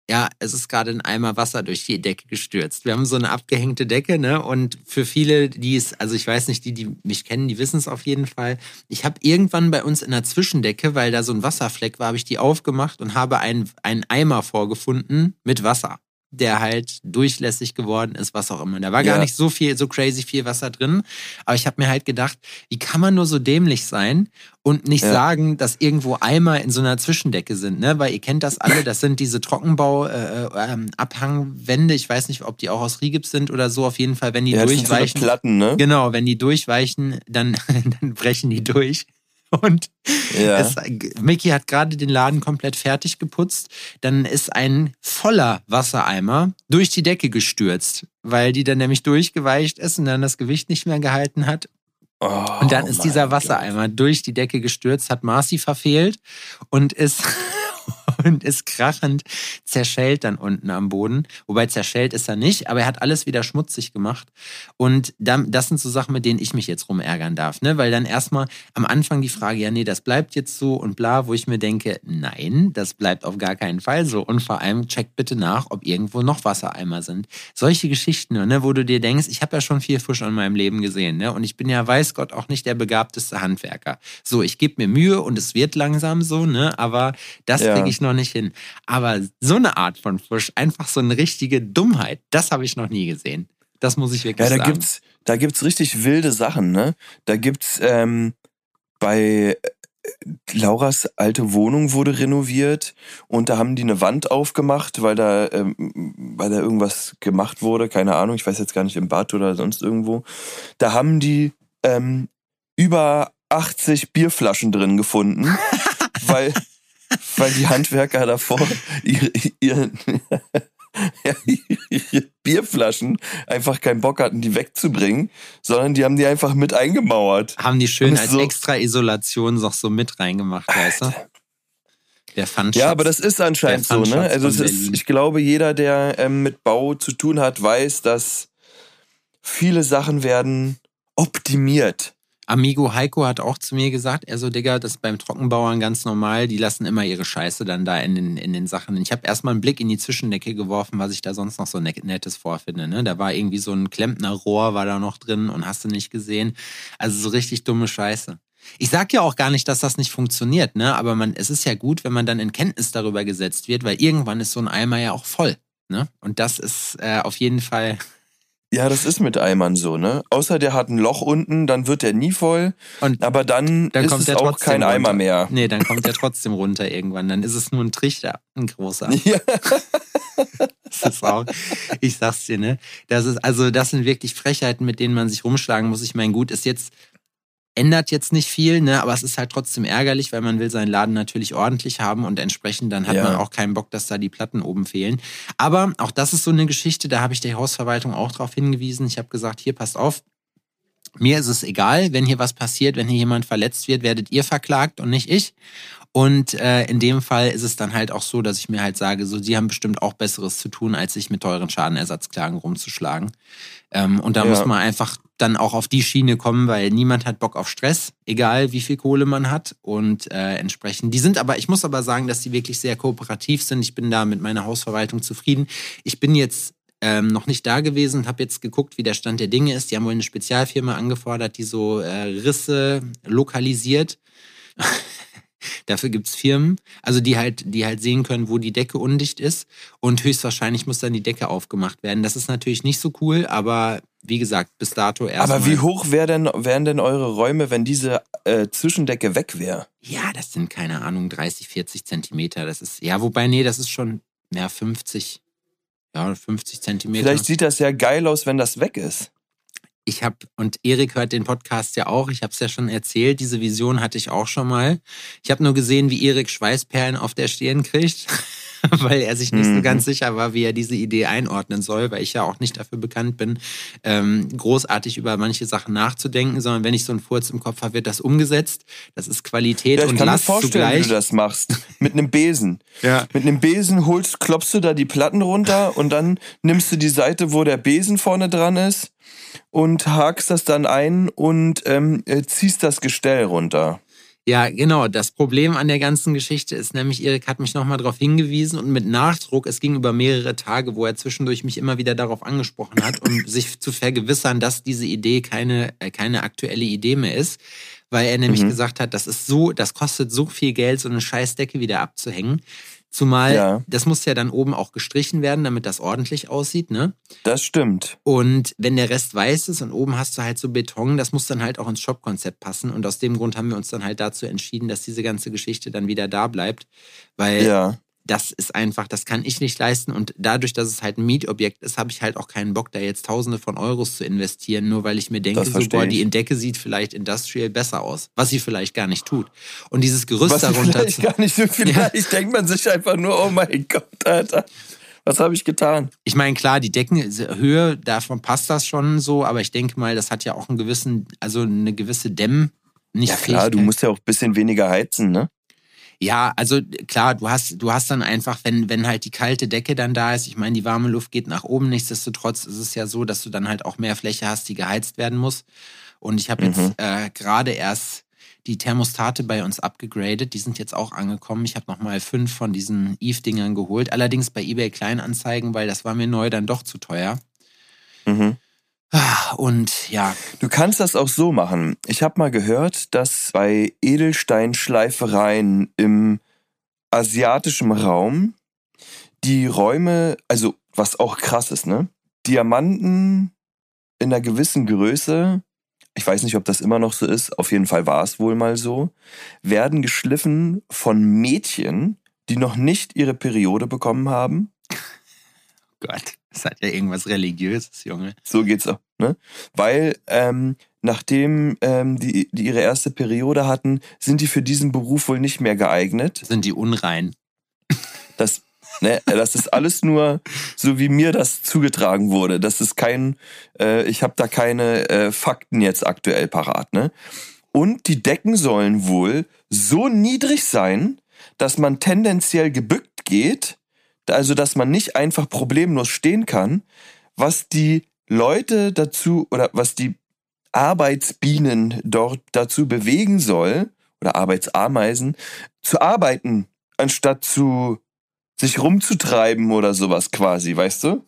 [SPEAKER 2] ja, es ist gerade ein Eimer Wasser durch die Decke gestürzt. Wir haben so eine abgehängte Decke, ne? Und für viele, die es, also ich weiß nicht, die, die mich kennen, die wissen es auf jeden Fall. Ich habe irgendwann bei uns in der Zwischendecke, weil da so ein Wasserfleck war, habe ich die aufgemacht und habe einen, einen Eimer vorgefunden mit Wasser der halt durchlässig geworden ist, was auch immer. Da war ja. gar nicht so viel, so crazy viel Wasser drin. Aber ich habe mir halt gedacht, wie kann man nur so dämlich sein und nicht ja. sagen, dass irgendwo Eimer in so einer Zwischendecke sind, ne? Weil ihr kennt das alle, das sind diese Trockenbau-Abhangwände. Äh, äh, ich weiß nicht, ob die auch aus Rigips sind oder so. Auf jeden Fall, wenn die ja, durchweichen.
[SPEAKER 3] So Platten, ne?
[SPEAKER 2] Genau, wenn die durchweichen, dann, [LAUGHS] dann brechen die durch. [LAUGHS] Und ja. es, Mickey hat gerade den Laden komplett fertig geputzt. Dann ist ein voller Wassereimer durch die Decke gestürzt, weil die dann nämlich durchgeweicht ist und dann das Gewicht nicht mehr gehalten hat. Oh, und dann ist dieser Wassereimer Gott. durch die Decke gestürzt, hat Marcy verfehlt und ist und ist krachend zerschellt dann unten am Boden. Wobei zerschellt ist er nicht, aber er hat alles wieder schmutzig gemacht. Und dann, das sind so Sachen, mit denen ich mich jetzt rumärgern darf, ne? Weil dann erstmal am Anfang die Frage, ja, nee, das bleibt jetzt so und bla, wo ich mir denke, nein, das bleibt auf gar keinen Fall so. Und vor allem checkt bitte nach, ob irgendwo noch Wassereimer sind. Solche Geschichten, ne, wo du dir denkst, ich habe ja schon viel Fisch in meinem Leben gesehen, ne? Und ich bin ja, weiß Gott, auch nicht der begabteste Handwerker. So, ich gebe mir Mühe und es wird langsam so, ne? Aber das ja. kriege ich noch nicht hin. Aber so eine Art von Fisch, einfach so eine richtige Dummheit, das habe ich noch nie gesehen. Das muss ich wirklich
[SPEAKER 3] ja,
[SPEAKER 2] da
[SPEAKER 3] sagen. Gibt's, da gibt's richtig wilde Sachen, ne? Da gibt's ähm, bei äh, Lauras alte Wohnung wurde renoviert und da haben die eine Wand aufgemacht, weil da, ähm, weil da irgendwas gemacht wurde, keine Ahnung, ich weiß jetzt gar nicht, im Bad oder sonst irgendwo. Da haben die ähm, über 80 Bierflaschen drin gefunden, [LAUGHS] weil, weil die Handwerker davor ihre, ihre, ihre Bierflaschen einfach keinen Bock hatten, die wegzubringen, sondern die haben die einfach mit eingemauert.
[SPEAKER 2] Haben die schön als so extra Isolation noch so mit reingemacht, weißt du?
[SPEAKER 3] Der Pfandschatz. Ja, aber das ist anscheinend so, ne? Also es ist, ich glaube, jeder, der ähm, mit Bau zu tun hat, weiß, dass viele Sachen werden optimiert.
[SPEAKER 2] Amigo Heiko hat auch zu mir gesagt, er so, Digga, das ist beim Trockenbauern ganz normal, die lassen immer ihre Scheiße dann da in den, in den Sachen. Ich habe erstmal einen Blick in die Zwischendecke geworfen, was ich da sonst noch so Nettes vorfinde. Ne? Da war irgendwie so ein Klempnerrohr, war da noch drin und hast du nicht gesehen. Also so richtig dumme Scheiße. Ich sag ja auch gar nicht, dass das nicht funktioniert, ne? Aber man, es ist ja gut, wenn man dann in Kenntnis darüber gesetzt wird, weil irgendwann ist so ein Eimer ja auch voll. Ne? Und das ist äh, auf jeden Fall
[SPEAKER 3] ja, das ist mit Eimern so, ne? Außer der hat ein Loch unten, dann wird der nie voll. Und aber dann, dann ist es auch kein runter. Eimer mehr.
[SPEAKER 2] Nee, dann kommt der trotzdem runter irgendwann. Dann ist es nur ein Trichter, ein großer. [LAUGHS] Ja. Das ist auch, ich sag's dir, ne? Das ist, also, das sind wirklich Frechheiten, mit denen man sich rumschlagen muss. Ich meine, gut, ist jetzt ändert jetzt nicht viel, ne? aber es ist halt trotzdem ärgerlich, weil man will seinen Laden natürlich ordentlich haben und entsprechend dann hat ja. man auch keinen Bock, dass da die Platten oben fehlen. Aber auch das ist so eine Geschichte, da habe ich der Hausverwaltung auch darauf hingewiesen. Ich habe gesagt, hier passt auf, mir ist es egal, wenn hier was passiert, wenn hier jemand verletzt wird, werdet ihr verklagt und nicht ich. Und äh, in dem Fall ist es dann halt auch so, dass ich mir halt sage, so, die haben bestimmt auch Besseres zu tun, als sich mit teuren Schadenersatzklagen rumzuschlagen. Ähm, und da ja. muss man einfach dann auch auf die Schiene kommen, weil niemand hat Bock auf Stress, egal wie viel Kohle man hat. Und äh, entsprechend, die sind aber, ich muss aber sagen, dass die wirklich sehr kooperativ sind. Ich bin da mit meiner Hausverwaltung zufrieden. Ich bin jetzt ähm, noch nicht da gewesen und habe jetzt geguckt, wie der Stand der Dinge ist. Die haben wohl eine Spezialfirma angefordert, die so äh, Risse lokalisiert. Dafür gibt es Firmen, also die halt, die halt sehen können, wo die Decke undicht ist. Und höchstwahrscheinlich muss dann die Decke aufgemacht werden. Das ist natürlich nicht so cool, aber wie gesagt, bis dato erst.
[SPEAKER 3] Aber wie hoch wär denn, wären denn eure Räume, wenn diese äh, Zwischendecke weg wäre?
[SPEAKER 2] Ja, das sind, keine Ahnung, 30, 40 Zentimeter. Das ist, ja, wobei, nee, das ist schon mehr 50, ja, 50 Zentimeter.
[SPEAKER 3] Vielleicht sieht das ja geil aus, wenn das weg ist
[SPEAKER 2] ich habe, und Erik hört den Podcast ja auch, ich habe es ja schon erzählt, diese Vision hatte ich auch schon mal. Ich habe nur gesehen, wie Erik Schweißperlen auf der Stirn kriegt, [LAUGHS] weil er sich nicht mhm. so ganz sicher war, wie er diese Idee einordnen soll, weil ich ja auch nicht dafür bekannt bin, ähm, großartig über manche Sachen nachzudenken, sondern wenn ich so einen Furz im Kopf habe, wird das umgesetzt. Das ist Qualität ja, und Last Ich kann mir vorstellen, zugleich.
[SPEAKER 3] wie du das machst. Mit einem Besen. ja. Mit einem Besen holst, klopfst du da die Platten runter und dann nimmst du die Seite, wo der Besen vorne dran ist und hakst das dann ein und ähm, äh, ziehst das Gestell runter.
[SPEAKER 2] Ja, genau. Das Problem an der ganzen Geschichte ist nämlich, Erik hat mich nochmal darauf hingewiesen und mit Nachdruck, es ging über mehrere Tage, wo er zwischendurch mich immer wieder darauf angesprochen hat, um [LAUGHS] sich zu vergewissern, dass diese Idee keine, äh, keine aktuelle Idee mehr ist. Weil er nämlich mhm. gesagt hat, das ist so, das kostet so viel Geld, so eine Scheißdecke wieder abzuhängen. Zumal ja. das muss ja dann oben auch gestrichen werden, damit das ordentlich aussieht, ne?
[SPEAKER 3] Das stimmt.
[SPEAKER 2] Und wenn der Rest weiß ist und oben hast du halt so Beton, das muss dann halt auch ins Shop-Konzept passen. Und aus dem Grund haben wir uns dann halt dazu entschieden, dass diese ganze Geschichte dann wieder da bleibt. Weil ja das ist einfach, das kann ich nicht leisten. Und dadurch, dass es halt ein Mietobjekt ist, habe ich halt auch keinen Bock, da jetzt Tausende von Euros zu investieren, nur weil ich mir denke, so, boah, die Decke sieht vielleicht industrial besser aus, was sie vielleicht gar nicht tut. Und dieses Gerüst was darunter.
[SPEAKER 3] Vielleicht gar nicht so vielleicht [LAUGHS] ja. denkt man sich einfach nur, oh mein Gott, Alter. Was habe ich getan?
[SPEAKER 2] Ich meine, klar, die Deckenhöhe, davon passt das schon so, aber ich denke mal, das hat ja auch einen gewissen, also eine gewisse Dämm. Nicht
[SPEAKER 3] ja klar, du musst ja auch ein bisschen weniger heizen, ne?
[SPEAKER 2] Ja, also klar, du hast, du hast dann einfach, wenn, wenn halt die kalte Decke dann da ist, ich meine, die warme Luft geht nach oben, nichtsdestotrotz ist es ja so, dass du dann halt auch mehr Fläche hast, die geheizt werden muss. Und ich habe
[SPEAKER 3] Mhm.
[SPEAKER 2] jetzt äh, gerade erst die Thermostate bei uns abgegradet, die sind jetzt auch angekommen. Ich habe nochmal fünf von diesen Eve-Dingern geholt, allerdings bei eBay Kleinanzeigen, weil das war mir neu dann doch zu teuer.
[SPEAKER 3] Mhm.
[SPEAKER 2] Ah, Und ja,
[SPEAKER 3] Du kannst das auch so machen. Ich habe mal gehört, dass bei Edelsteinschleifereien im asiatischen Raum die Räume, also was auch krass ist, ne? Diamanten in einer gewissen Größe, ich weiß nicht, ob das immer noch so ist, auf jeden Fall war es wohl mal so, werden geschliffen von Mädchen, die noch nicht ihre Periode bekommen haben. [LAUGHS]
[SPEAKER 2] Gott, das hat ja irgendwas Religiöses, Junge.
[SPEAKER 3] So geht's auch, ne? Weil ähm, nachdem ähm, die, die ihre erste Periode hatten, sind die für diesen Beruf wohl nicht mehr geeignet.
[SPEAKER 2] Sind die unrein?
[SPEAKER 3] Das, ne, das ist alles nur so, wie mir das zugetragen wurde. Das ist kein, äh, ich habe da keine äh, Fakten jetzt aktuell parat, ne? Und die Decken sollen wohl so niedrig sein, dass man tendenziell gebückt geht, also dass man nicht einfach problemlos stehen kann, was die Leute dazu oder was die Arbeitsbienen dort dazu bewegen soll, oder Arbeitsameisen, zu arbeiten, anstatt zu sich rumzutreiben oder sowas quasi, weißt du?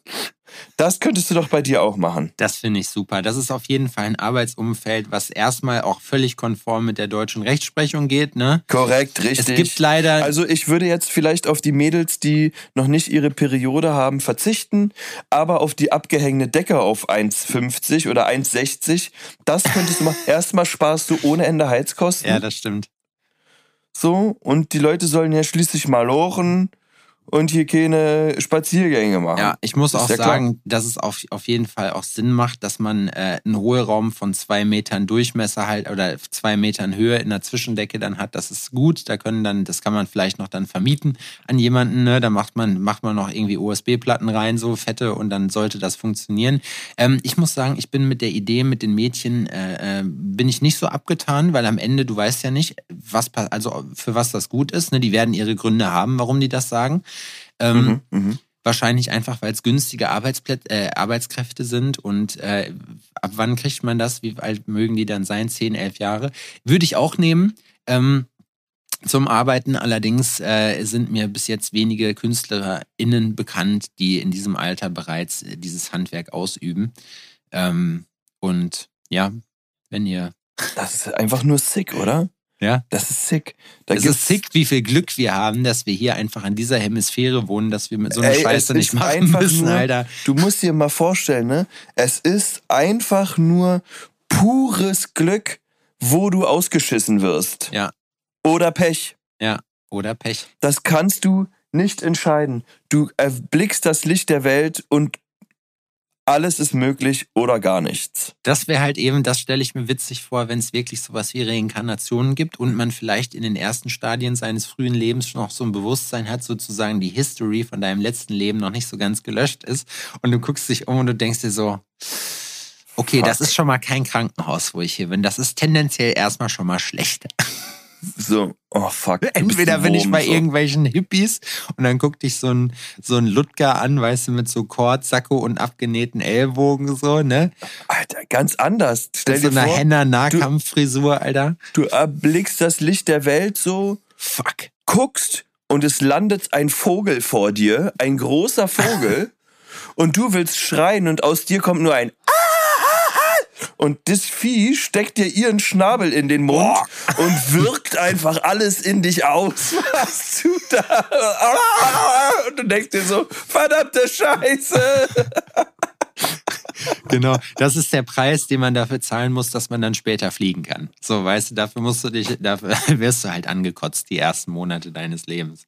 [SPEAKER 3] Das könntest du doch bei dir auch machen.
[SPEAKER 2] Das finde ich super. Das ist auf jeden Fall ein Arbeitsumfeld, was erstmal auch völlig konform mit der deutschen Rechtsprechung geht. Ne?
[SPEAKER 3] Korrekt, richtig.
[SPEAKER 2] Es gibt leider.
[SPEAKER 3] Also ich würde jetzt vielleicht auf die Mädels, die noch nicht ihre Periode haben, verzichten, aber auf die abgehängte Decke auf 1,50 oder 1,60, das könntest du machen. [LAUGHS] Erstmal sparst du ohne Ende Heizkosten.
[SPEAKER 2] ja, das stimmt.
[SPEAKER 3] so, und die Leute sollen ja schließlich mal lochen und hier keine Spaziergänge machen.
[SPEAKER 2] Ja, ich muss auch
[SPEAKER 3] ja klar.
[SPEAKER 2] sagen, dass es auf, auf jeden Fall auch Sinn macht, dass man äh, einen Hohlraum von zwei Metern Durchmesser halt oder zwei Metern Höhe in der Zwischendecke dann hat. Das ist gut. Da können dann, das kann man vielleicht noch dann vermieten an jemanden. Ne? Da macht man, macht man noch irgendwie USB-Platten rein, so fette, und dann sollte das funktionieren. Ähm, ich muss sagen, ich bin mit der Idee mit den Mädchen äh, äh, bin ich nicht so abgetan, weil am Ende du weißt ja nicht, was also für was das gut ist. Ne? Die werden ihre Gründe haben, warum die das sagen. Ähm,
[SPEAKER 3] Mhm, mhm.
[SPEAKER 2] Wahrscheinlich einfach, weil es günstige Arbeitsplätze, äh, Arbeitskräfte sind und äh, ab wann kriegt man das? Wie alt mögen die dann sein? Zehn, elf Jahre? Würde ich auch nehmen. Ähm, zum Arbeiten allerdings äh, sind mir bis jetzt wenige KünstlerInnen bekannt, die in diesem Alter bereits äh, dieses Handwerk ausüben. Ähm, und ja, wenn ihr.
[SPEAKER 3] Das ist einfach nur sick, oder?
[SPEAKER 2] Ja.
[SPEAKER 3] Das ist sick. Da
[SPEAKER 2] Es ist sick, wie viel Glück wir haben, dass wir hier einfach an dieser Hemisphäre wohnen, dass wir mit so einer
[SPEAKER 3] Ey,
[SPEAKER 2] Scheiße nicht machen müssen,
[SPEAKER 3] nur-
[SPEAKER 2] Alter.
[SPEAKER 3] Du musst dir mal vorstellen, ne? Es ist einfach nur pures Glück, wo du ausgeschissen wirst.
[SPEAKER 2] Ja.
[SPEAKER 3] Oder Pech.
[SPEAKER 2] Oder Pech.
[SPEAKER 3] Das kannst du nicht entscheiden. Du erblickst das Licht der Welt und alles ist möglich oder gar nichts.
[SPEAKER 2] Das wäre halt eben, das stelle ich mir witzig vor, wenn es wirklich sowas wie Reinkarnationen gibt und man vielleicht in den ersten Stadien seines frühen Lebens noch so ein Bewusstsein hat, sozusagen die History von deinem letzten Leben noch nicht so ganz gelöscht ist und du guckst dich um und du denkst dir so, okay, das
[SPEAKER 3] Fuck.
[SPEAKER 2] ist schon mal kein Krankenhaus, wo ich hier bin. Das ist tendenziell erstmal schon mal schlecht. [LAUGHS]
[SPEAKER 3] So, oh fuck.
[SPEAKER 2] Entweder bin ich bei
[SPEAKER 3] so.
[SPEAKER 2] irgendwelchen Hippies und dann guckt dich so ein, so ein Ludger an, weißt du, mit so Kordsacko und abgenähten Ellbogen so, ne?
[SPEAKER 3] Alter, ganz anders. Stell
[SPEAKER 2] so
[SPEAKER 3] dir
[SPEAKER 2] einer
[SPEAKER 3] vor,
[SPEAKER 2] Henna-Nahkampffrisur, Alter.
[SPEAKER 3] du erblickst das Licht der Welt so,
[SPEAKER 2] Fuck.
[SPEAKER 3] guckst und es landet ein Vogel vor dir, ein großer Vogel, [LAUGHS] und du willst schreien und aus dir kommt nur ein. Und das Vieh steckt dir ihren Schnabel in den Mund und wirkt einfach alles in dich aus, [LAUGHS] was du da und du denkst dir so, verdammte Scheiße.
[SPEAKER 2] Genau, das ist der Preis, den man dafür zahlen muss, dass man dann später fliegen kann. So, weißt du, dafür musst du dich, dafür [LAUGHS] wirst du halt angekotzt die ersten Monate deines Lebens.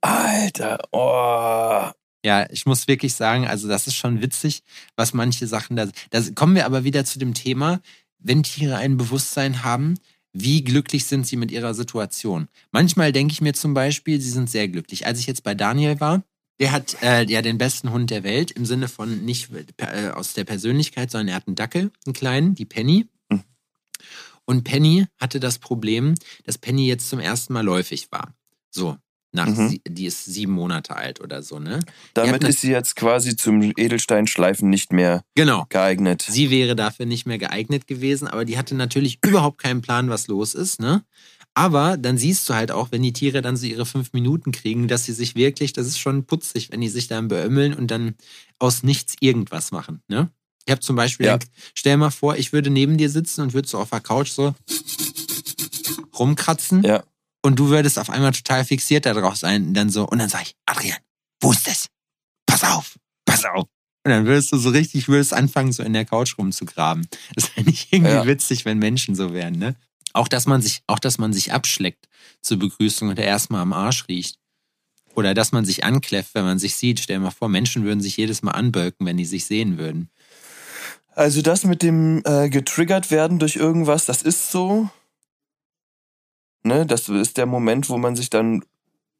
[SPEAKER 3] Alter, oh.
[SPEAKER 2] Ja, ich muss wirklich sagen, also das ist schon witzig, was manche Sachen da. Da kommen wir aber wieder zu dem Thema, wenn Tiere ein Bewusstsein haben, wie glücklich sind sie mit ihrer Situation? Manchmal denke ich mir zum Beispiel, sie sind sehr glücklich. Als ich jetzt bei Daniel war, der hat äh, ja den besten Hund der Welt im Sinne von nicht äh, aus der Persönlichkeit, sondern er hat einen Dackel, einen kleinen, die Penny.
[SPEAKER 3] Mhm.
[SPEAKER 2] Und Penny hatte das Problem, dass Penny jetzt zum ersten Mal läufig war. So. Nach
[SPEAKER 3] Mhm.
[SPEAKER 2] sie, die ist sieben Monate alt oder so, ne?
[SPEAKER 3] Damit
[SPEAKER 2] ne-
[SPEAKER 3] ist sie jetzt quasi zum Edelsteinschleifen nicht mehr
[SPEAKER 2] Genau.
[SPEAKER 3] geeignet.
[SPEAKER 2] Sie wäre dafür nicht mehr geeignet gewesen, aber die hatte natürlich [CLEARS THROAT] überhaupt keinen Plan, was los ist, ne? Aber dann siehst du halt auch, wenn die Tiere dann so ihre fünf Minuten kriegen, dass sie sich wirklich, das ist schon putzig, wenn die sich dann beömmeln und dann aus nichts irgendwas machen, ne? Ich habe zum Beispiel,
[SPEAKER 3] Ja.
[SPEAKER 2] stell mal vor, ich würde neben dir sitzen und würde so auf der Couch so rumkratzen
[SPEAKER 3] Ja.
[SPEAKER 2] Und du würdest auf einmal total fixiert darauf sein und dann so, und dann sag ich, Adrian, wo ist das? Pass auf, pass auf. Und dann würdest du so richtig, würdest anfangen, so in der Couch rumzugraben. [LAUGHS] Das wäre nicht irgendwie
[SPEAKER 3] Ja.
[SPEAKER 2] witzig, wenn Menschen so wären, ne? Auch, dass man sich, auch, dass man sich abschleckt zur Begrüßung und der erstmal am Arsch riecht. Oder dass man sich ankläfft, wenn man sich sieht. Stell dir mal vor, Menschen würden sich jedes Mal anbölken, wenn die sich sehen würden.
[SPEAKER 3] Also das mit dem äh, getriggert werden durch irgendwas, das ist so. Ne, das ist der Moment, wo man sich dann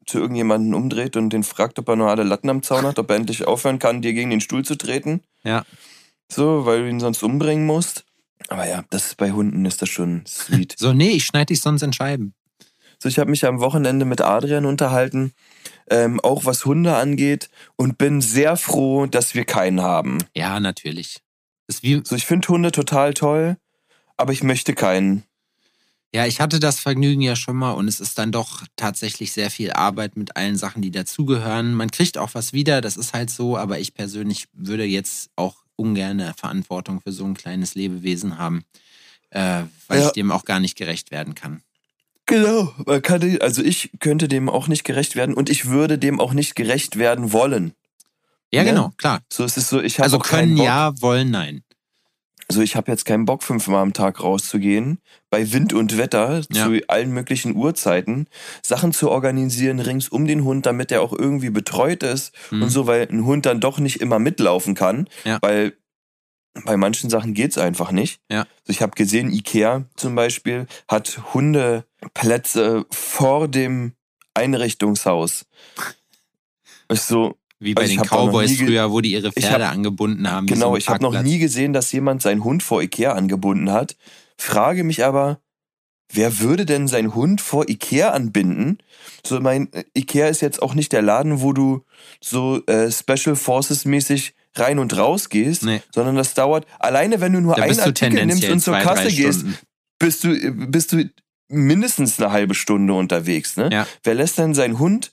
[SPEAKER 3] zu irgendjemanden umdreht und den fragt, ob er nur alle Latten am Zaun hat, ob er endlich aufhören kann, dir gegen den Stuhl zu treten.
[SPEAKER 2] Ja.
[SPEAKER 3] So, weil du ihn sonst umbringen musst. Aber ja, das ist bei Hunden ist das schon sweet. [LAUGHS]
[SPEAKER 2] So, nee, ich schneide dich sonst in Scheiben.
[SPEAKER 3] So, ich habe mich am Wochenende mit Adrian unterhalten, ähm, auch was Hunde angeht, und bin sehr froh, dass wir keinen haben.
[SPEAKER 2] Ja, natürlich.
[SPEAKER 3] So, ich finde Hunde total toll, aber ich möchte keinen.
[SPEAKER 2] Ja, ich hatte das Vergnügen ja schon mal und es ist dann doch tatsächlich sehr viel Arbeit mit allen Sachen, die dazugehören. Man kriegt auch was wieder, das ist halt so, aber ich persönlich würde jetzt auch ungern Verantwortung für so ein kleines Lebewesen haben, äh, weil
[SPEAKER 3] Ja.
[SPEAKER 2] ich dem auch gar nicht gerecht werden kann.
[SPEAKER 3] Genau, kann, also ich könnte dem auch nicht gerecht werden und ich würde dem auch nicht gerecht werden wollen.
[SPEAKER 2] Ja,
[SPEAKER 3] Ne?
[SPEAKER 2] genau, klar.
[SPEAKER 3] So es ist so, ich habe
[SPEAKER 2] Also können ja, wollen nein.
[SPEAKER 3] Also ich habe jetzt keinen Bock, fünfmal am Tag rauszugehen, bei Wind und Wetter
[SPEAKER 2] Ja.
[SPEAKER 3] zu allen möglichen Uhrzeiten, Sachen zu organisieren rings um den Hund, damit er auch irgendwie betreut ist
[SPEAKER 2] Mhm.
[SPEAKER 3] und so, weil ein Hund dann doch nicht immer mitlaufen kann,
[SPEAKER 2] Ja.
[SPEAKER 3] weil bei manchen Sachen geht's einfach nicht.
[SPEAKER 2] Ja.
[SPEAKER 3] Also ich habe gesehen, Ikea zum Beispiel hat Hundeplätze vor dem Einrichtungshaus. [LAUGHS] Ist so,
[SPEAKER 2] Wie bei
[SPEAKER 3] Also
[SPEAKER 2] den Cowboys früher, wo die ihre Pferde
[SPEAKER 3] hab-
[SPEAKER 2] angebunden haben. so
[SPEAKER 3] Genau,
[SPEAKER 2] ein
[SPEAKER 3] ich habe noch nie gesehen, dass jemand seinen Hund vor Ikea angebunden hat. Frage mich aber, wer würde denn seinen Hund vor Ikea anbinden? So, mein Ikea ist jetzt auch nicht der Laden, wo du so äh, Special Forces mäßig rein und raus gehst,
[SPEAKER 2] Nee.
[SPEAKER 3] sondern das dauert, alleine wenn du nur
[SPEAKER 2] Da
[SPEAKER 3] einen Artikel nimmst und zur
[SPEAKER 2] zwei,
[SPEAKER 3] Kasse gehst, bist du, bist du mindestens eine halbe Stunde unterwegs. Ne?
[SPEAKER 2] Ja.
[SPEAKER 3] Wer lässt denn seinen Hund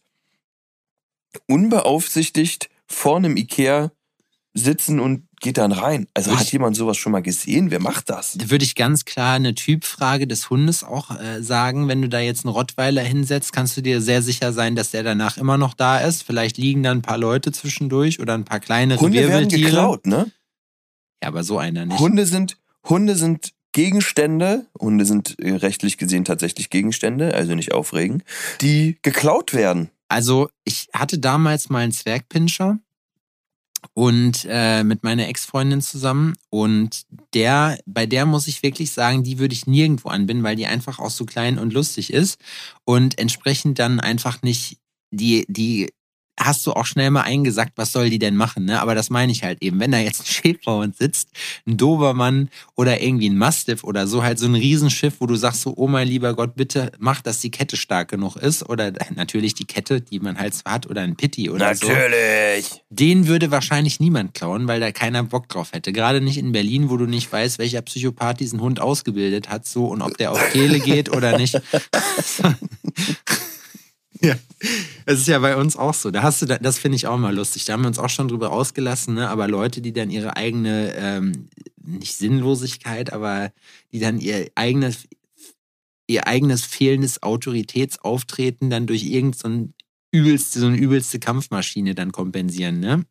[SPEAKER 3] unbeaufsichtigt vor einem Ikea sitzen und geht dann rein? Also
[SPEAKER 2] Würde
[SPEAKER 3] hat jemand sowas schon mal gesehen? Wer macht das?
[SPEAKER 2] Da würde ich ganz klar eine Typfrage des Hundes auch äh, sagen. Wenn du da jetzt einen Rottweiler hinsetzt, kannst du dir sehr sicher sein, dass der danach immer noch da ist. Vielleicht liegen da ein paar Leute zwischendurch oder ein paar kleinere
[SPEAKER 3] Hunde werden
[SPEAKER 2] Wirbeltiere.
[SPEAKER 3] geklaut, ne?
[SPEAKER 2] Ja, aber so einer nicht.
[SPEAKER 3] Hunde sind, Hunde sind Gegenstände, Hunde sind äh, rechtlich gesehen tatsächlich Gegenstände, also nicht aufregen, die geklaut werden.
[SPEAKER 2] Also ich hatte damals mal einen Zwergpinscher und äh, mit meiner Ex-Freundin zusammen und der, bei der muss ich wirklich sagen, die würde ich nirgendwo anbinden, weil die einfach auch so klein und lustig ist und entsprechend dann einfach nicht die, die hast du auch schnell mal eingesagt, was soll die denn machen, ne? Aber das meine ich halt eben. Wenn da jetzt ein Schäferhund sitzt, ein Dobermann oder irgendwie ein Mastiff oder so, halt so ein Riesenschiff, wo du sagst so, oh mein lieber Gott, bitte mach, dass die Kette stark genug ist. Oder [LAUGHS] natürlich die Kette, die man halt hat, oder ein Pitti oder so.
[SPEAKER 3] Natürlich.
[SPEAKER 2] Den würde wahrscheinlich niemand klauen, weil da keiner Bock drauf hätte. Gerade nicht in Berlin, wo du nicht weißt, welcher Psychopath diesen Hund ausgebildet hat, so und ob der auf Kehle geht oder nicht. [LAUGHS] [LAUGHS] ja, es ist ja bei uns auch so. Da hast du, da, das finde ich auch mal lustig. Da haben wir uns auch schon drüber ausgelassen, ne? Aber Leute, die dann ihre eigene, ähm, nicht Sinnlosigkeit, aber die dann ihr eigenes, ihr eigenes fehlendes Autoritätsauftreten dann durch irgendein so übelste, so eine übelste Kampfmaschine dann kompensieren, ne?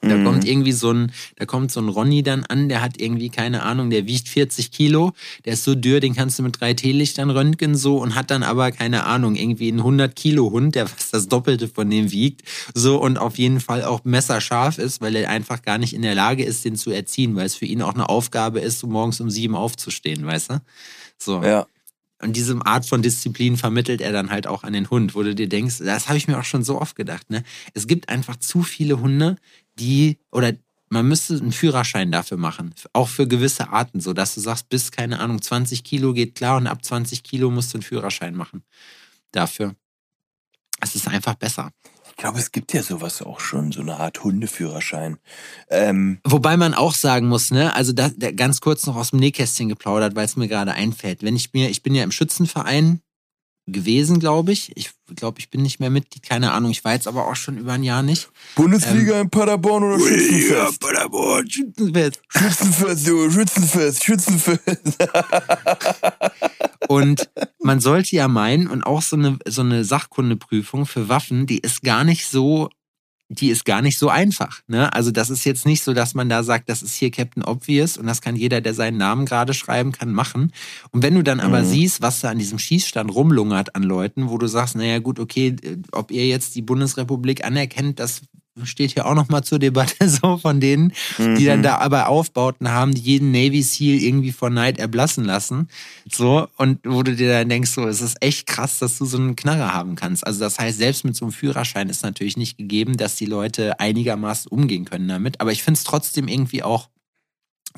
[SPEAKER 2] Da
[SPEAKER 3] Mhm.
[SPEAKER 2] kommt irgendwie so ein, da kommt so ein Ronny dann an, der hat irgendwie, keine Ahnung, der wiegt 40 Kilo, der ist so dürr, den kannst du mit drei Teelichtern röntgen so und hat dann aber, keine Ahnung, irgendwie einen 100 Kilo Hund, der [LAUGHS] fast das Doppelte von dem wiegt, so und auf jeden Fall auch messerscharf ist, weil er einfach gar nicht in der Lage ist, den zu erziehen, weil es für ihn auch eine Aufgabe ist, so morgens um sieben aufzustehen, weißt du? So.
[SPEAKER 3] Ja.
[SPEAKER 2] Und diese Art von Disziplin vermittelt er dann halt auch an den Hund, wo du dir denkst, das habe ich mir auch schon so oft gedacht, ne? Es gibt einfach zu viele Hunde, die, oder man müsste einen Führerschein dafür machen, auch für gewisse Arten, so dass du sagst, bis, keine Ahnung, 20 Kilo geht klar und ab 20 Kilo musst du einen Führerschein machen. Dafür. Es ist einfach besser.
[SPEAKER 3] Ich glaube, es gibt ja sowas auch schon, so eine Art Hundeführerschein. Ähm,
[SPEAKER 2] Wobei man auch sagen muss, ne, also da, da ganz kurz noch aus dem Nähkästchen geplaudert, weil es mir gerade einfällt. Wenn ich mir, ich bin ja im Schützenverein gewesen, glaube ich. Ich glaube, ich bin nicht mehr Mitglied, keine Ahnung. Ich war jetzt aber auch schon über ein Jahr nicht.
[SPEAKER 3] Bundesliga in Paderborn oder Schützenfest?
[SPEAKER 2] Paderborn, Schützenfest.
[SPEAKER 3] Schützenfest, so, Schützenfest, Schützenfest.
[SPEAKER 2] Und man sollte ja meinen, und auch so eine, so eine Sachkundeprüfung für Waffen, die ist gar nicht so, die ist gar nicht so einfach. Ne? Also das ist jetzt nicht so, dass man da sagt, das ist hier Captain Obvious und das kann jeder, der seinen Namen gerade schreiben kann, machen. Und wenn du dann aber
[SPEAKER 3] Mhm.
[SPEAKER 2] siehst, was da an diesem Schießstand rumlungert an Leuten, wo du sagst, naja gut, okay, ob ihr jetzt die Bundesrepublik anerkennt, das steht hier auch nochmal zur Debatte [LAUGHS] so von denen, die dann
[SPEAKER 3] Mhm.
[SPEAKER 2] da aber Aufbauten haben, die jeden Navy SEAL irgendwie vor Neid erblassen lassen. So, und wo du dir dann denkst, so, es ist echt krass, dass du so einen Knarre haben kannst. Also das heißt, selbst mit so einem Führerschein ist natürlich nicht gegeben, dass die Leute einigermaßen umgehen können damit. Aber ich finde es trotzdem irgendwie auch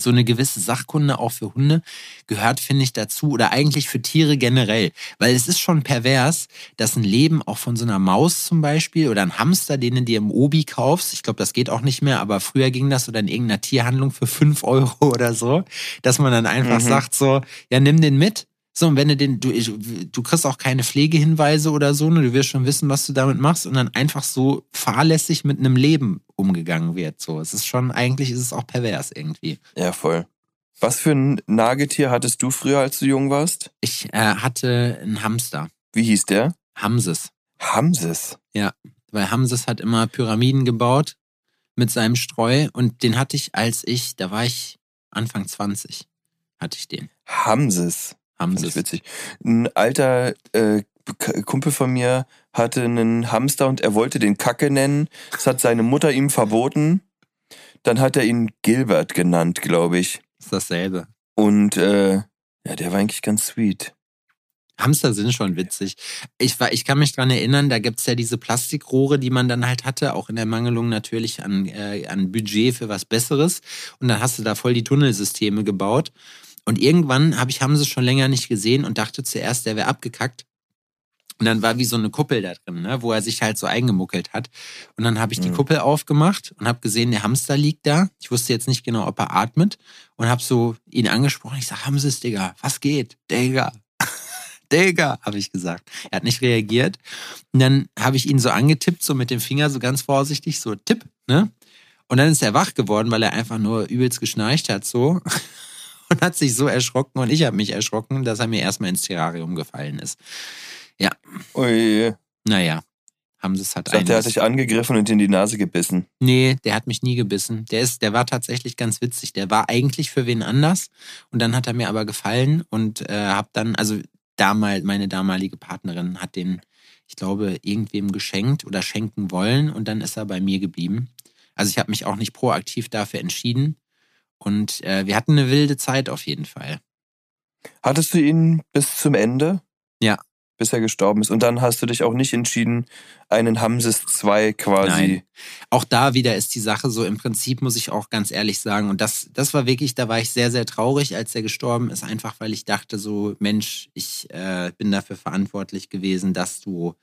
[SPEAKER 2] so eine gewisse Sachkunde auch für Hunde gehört, finde ich, dazu oder eigentlich für Tiere generell. Weil es ist schon pervers, dass ein Leben auch von so einer Maus zum Beispiel oder ein Hamster, den du dir im Obi kaufst, ich glaube, das geht auch nicht mehr, aber früher ging das oder in irgendeiner Tierhandlung für 5 Euro [LAUGHS] oder so, dass man dann einfach
[SPEAKER 3] Mhm.
[SPEAKER 2] sagt so, ja, nimm den mit. So, und wenn du den, du, du kriegst auch keine Pflegehinweise oder so, ne? du wirst schon wissen, was du damit machst und dann einfach so fahrlässig mit einem Leben umgegangen wird. So, es ist schon, eigentlich ist es auch pervers irgendwie.
[SPEAKER 3] Ja, voll. Was für ein Nagetier hattest du früher, als du jung warst?
[SPEAKER 2] Ich äh, hatte einen Hamster,
[SPEAKER 3] Wie hieß der?
[SPEAKER 2] Hamses.
[SPEAKER 3] Hamses.
[SPEAKER 2] Weil Hamses hat immer Pyramiden gebaut mit seinem Streu und den hatte ich, als ich, da war ich Anfang 20, hatte ich den.
[SPEAKER 3] Hamses. Ich
[SPEAKER 2] Hamses.
[SPEAKER 3] witzig. Ein alter äh, Kumpel von mir hatte einen Hamster und er wollte den Kacke nennen. Das hat seine Mutter ihm verboten. Dann hat er ihn Gilbert genannt, glaube ich.
[SPEAKER 2] ist dasselbe.
[SPEAKER 3] Und äh, ja, der war eigentlich ganz sweet.
[SPEAKER 2] Hamster sind schon witzig. Ich, war, ich kann mich dran erinnern, da gibt's ja diese Plastikrohre, die man dann halt hatte, auch in der Mangelung natürlich an, äh, an Budget für was Besseres. Und dann hast du da voll die Tunnelsysteme gebaut. Und irgendwann habe ich Hamse schon länger nicht gesehen und dachte zuerst, der wäre abgekackt. Und dann war wie so eine Kuppel da drin, ne, wo er sich halt so eingemuckelt hat. Und dann habe ich die
[SPEAKER 3] Mhm.
[SPEAKER 2] Kuppel aufgemacht und habe gesehen, der Hamster liegt da. Ich wusste jetzt nicht genau, ob er atmet. Und habe so ihn angesprochen. Ich sag, Hamses, Digga, was geht? Digga. [LAUGHS] Digga, habe ich gesagt. Er hat nicht reagiert. Und dann habe ich ihn so angetippt, so mit dem Finger, so ganz vorsichtig, so Tipp, ne? Und dann ist er wach geworden, weil er einfach nur übelst geschnarcht hat, so. [LAUGHS] [LAUGHS] Und hat sich so erschrocken und ich habe mich erschrocken, dass er mir erstmal ins Terrarium gefallen ist.
[SPEAKER 3] Ui.
[SPEAKER 2] Naja, haben sie es halt
[SPEAKER 3] dachte, er hat dich angegriffen und in die Nase gebissen.
[SPEAKER 2] Nee, der hat mich nie gebissen. Der ist, der war tatsächlich ganz witzig. Der war eigentlich für wen anders und dann hat er mir aber gefallen und äh, hab dann, also damals meine damalige Partnerin hat den, ich glaube, irgendwem geschenkt oder schenken wollen und dann ist er bei mir geblieben. Also ich habe mich auch nicht proaktiv dafür entschieden und äh, wir hatten eine wilde Zeit auf jeden Fall.
[SPEAKER 3] Hattest du ihn bis zum Ende?
[SPEAKER 2] Ja.
[SPEAKER 3] Bis er gestorben ist. Und dann hast du dich auch nicht entschieden, einen Hamses 2 quasi.
[SPEAKER 2] Nein. Auch da wieder ist die Sache so, im Prinzip muss ich auch ganz ehrlich sagen, und das, das war wirklich, da war ich sehr, sehr traurig, als er gestorben ist, einfach weil ich dachte so, Mensch, ich äh, bin dafür verantwortlich gewesen, dass du,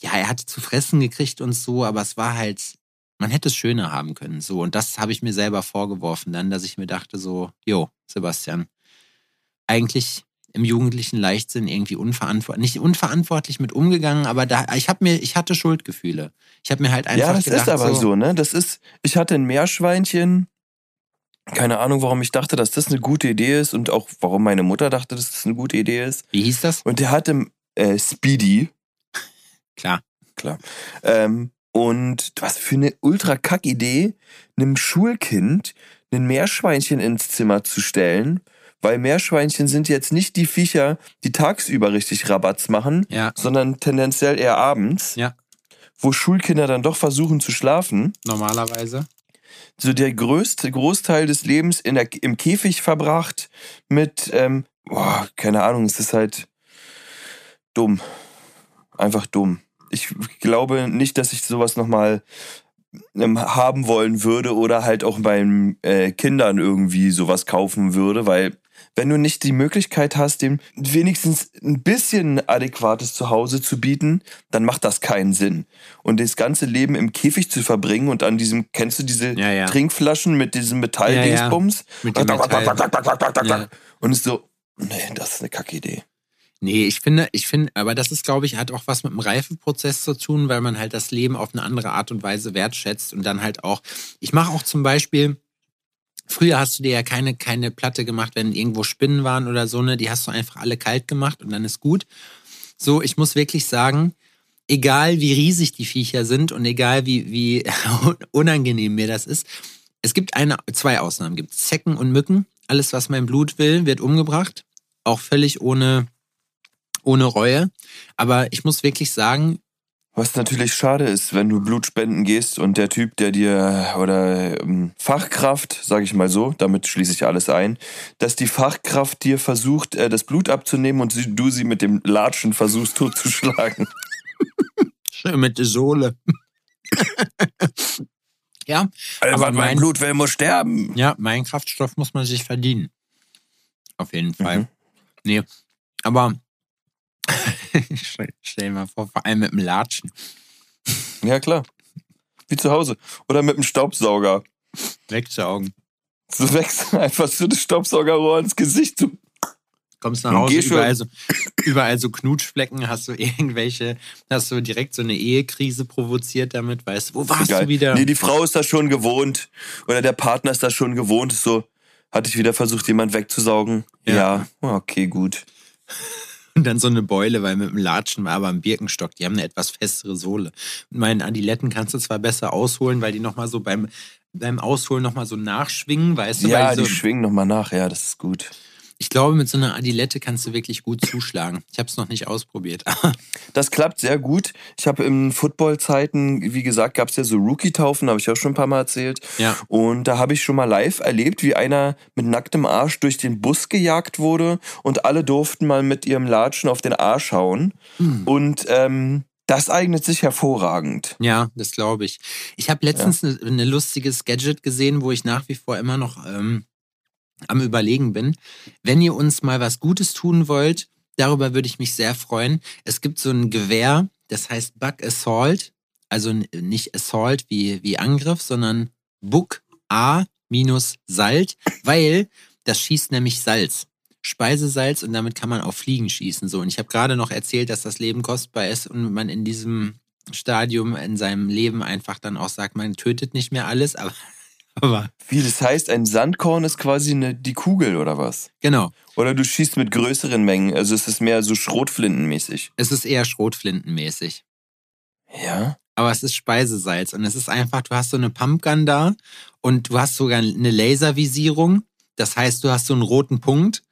[SPEAKER 2] ja, er hatte zu fressen gekriegt und so, aber es war halt, man hätte es schöner haben können, so. Und das habe ich mir selber vorgeworfen dann, dass ich mir dachte so, jo, Sebastian, eigentlich im jugendlichen Leichtsinn irgendwie unverantwortlich, nicht unverantwortlich mit umgegangen, aber da, ich habe mir, ich hatte Schuldgefühle. Ich habe mir halt einfach
[SPEAKER 3] ja, das
[SPEAKER 2] gedacht,
[SPEAKER 3] ist aber so. ne? Das ist, ich hatte ein Meerschweinchen. Keine Ahnung, warum ich dachte, dass das eine gute Idee ist und auch warum meine Mutter dachte, dass das eine gute Idee ist.
[SPEAKER 2] Wie hieß das?
[SPEAKER 3] Und der hatte äh, Speedy.
[SPEAKER 2] Klar.
[SPEAKER 3] Ähm, und was für eine ultra kack Idee, einem Schulkind ein Meerschweinchen ins Zimmer zu stellen, weil Meerschweinchen sind jetzt nicht die Viecher, die tagsüber richtig Rabatz machen,
[SPEAKER 2] Ja,
[SPEAKER 3] sondern tendenziell eher abends,
[SPEAKER 2] Ja.
[SPEAKER 3] wo Schulkinder dann doch versuchen zu schlafen.
[SPEAKER 2] normalerweise.
[SPEAKER 3] So der größte Großteil des Lebens in der, im Käfig verbracht mit, ähm, boah, keine Ahnung, es ist halt dumm. Einfach dumm. Ich glaube nicht, dass ich sowas nochmal ähm, haben wollen würde oder halt auch meinen äh, Kindern irgendwie sowas kaufen würde, weil wenn du nicht die Möglichkeit hast, dem wenigstens ein bisschen adäquates Zuhause zu bieten, dann macht das keinen Sinn. Und das ganze Leben im Käfig zu verbringen und an diesem, kennst du diese
[SPEAKER 2] Ja, ja.
[SPEAKER 3] Trinkflaschen mit diesem Metalldingsbums?
[SPEAKER 2] Mit dem Metall. Ja.
[SPEAKER 3] Und es ist so, nee, das ist eine Kackidee.
[SPEAKER 2] Nee, ich finde, ich finde, aber das ist, glaube ich, hat auch was mit dem Reifeprozess zu tun, weil man halt das Leben auf eine andere Art und Weise wertschätzt und dann halt auch, ich mache auch zum Beispiel, früher hast du dir ja keine, keine Platte gemacht, wenn irgendwo Spinnen waren oder so, ne, die hast du einfach alle kalt gemacht und dann ist gut. So, ich muss wirklich sagen, egal wie riesig die Viecher sind und egal wie, wie [LAUGHS] unangenehm mir das ist, es gibt eine, zwei Ausnahmen, gibt Zecken und Mücken. Alles, was mein Blut will, wird umgebracht. Auch völlig ohne, ohne Reue. Aber ich muss wirklich sagen,
[SPEAKER 3] Was natürlich schade ist, wenn du Blut spenden gehst und der Typ, der dir oder ähm, Fachkraft, sage ich mal so, damit schließe ich alles ein, dass die Fachkraft dir versucht, äh, das Blut abzunehmen und sie, du sie mit dem Latschen versuchst totzuschlagen. [LAUGHS]
[SPEAKER 2] schön mit der Sohle. [LAUGHS] ja,
[SPEAKER 3] Aber
[SPEAKER 2] mein-
[SPEAKER 3] mein Blut will, muss sterben.
[SPEAKER 2] ja, mein Kraftstoff muss man sich verdienen. Auf jeden Fall.
[SPEAKER 3] Mhm.
[SPEAKER 2] Nee, aber stell [LAUGHS] stell dir mal vor, vor allem mit dem Latschen.
[SPEAKER 3] Ja, klar. Wie zu Hause. Oder mit dem Staubsauger.
[SPEAKER 2] Wegsaugen.
[SPEAKER 3] Du wächst [LAUGHS] einfach so das Staubsaugerrohr ins Gesicht. So.
[SPEAKER 2] Kommst nach Hause, überall so, überall so Knutschflecken, hast du [LAUGHS] irgendwelche, hast du direkt so eine Ehekrise provoziert damit, weißt du, wo warst
[SPEAKER 3] Geil.
[SPEAKER 2] du wieder?
[SPEAKER 3] Nee, die Frau ist das schon gewohnt. Oder der Partner ist das schon gewohnt. So, hatte ich wieder versucht, jemand wegzusaugen?
[SPEAKER 2] Ja.
[SPEAKER 3] Ja. Okay, gut.
[SPEAKER 2] Und dann so eine Beule, weil mit dem Latschen war aber ein Birkenstock, die haben eine etwas festere Sohle. Und meinen Adiletten kannst du zwar besser ausholen, weil die nochmal so beim, beim Ausholen nochmal so nachschwingen, weißt du?
[SPEAKER 3] Ja, die
[SPEAKER 2] so,
[SPEAKER 3] schwingen nochmal nach. Ja, das ist gut.
[SPEAKER 2] Ich glaube, mit so einer Adilette kannst du wirklich gut zuschlagen. Ich habe es noch nicht ausprobiert. [LAUGHS]
[SPEAKER 3] Das klappt sehr gut. Ich habe in Football-Zeiten, wie gesagt, gab es ja so Rookie-Taufen, habe ich auch schon ein paar Mal erzählt.
[SPEAKER 2] ja.
[SPEAKER 3] Und da habe ich schon mal live erlebt, wie einer mit nacktem Arsch durch den Bus gejagt wurde und alle durften mal mit ihrem Latschen auf den Arsch hauen.
[SPEAKER 2] Hm.
[SPEAKER 3] Und ähm, das eignet sich hervorragend.
[SPEAKER 2] Ja, das glaube ich. Ich habe letztens eine ne lustiges Gadget gesehen, wo ich nach wie vor immer noch ähm, am Überlegen bin. Wenn ihr uns mal was Gutes tun wollt, darüber würde ich mich sehr freuen. Es gibt so ein Gewehr, das heißt Bug Assault. Also nicht Assault wie, wie Angriff, sondern Bug A minus Salt, weil das schießt nämlich Salz. Speisesalz und damit kann man auf Fliegen schießen. So, und ich habe gerade noch erzählt, dass das Leben kostbar ist und man in diesem Stadium in seinem Leben einfach dann auch sagt, man tötet nicht mehr alles, aber, aber
[SPEAKER 3] Wie das heißt, ein Sandkorn ist quasi eine, die Kugel oder was?
[SPEAKER 2] genau,
[SPEAKER 3] Oder du schießt mit größeren Mengen, also es ist mehr so Schrotflintenmäßig.
[SPEAKER 2] es ist eher Schrotflintenmäßig.
[SPEAKER 3] Ja?
[SPEAKER 2] Aber es ist Speisesalz und es ist einfach, du hast so eine Pumpgun da und du hast sogar eine Laservisierung. Das heißt, du hast so einen roten Punkt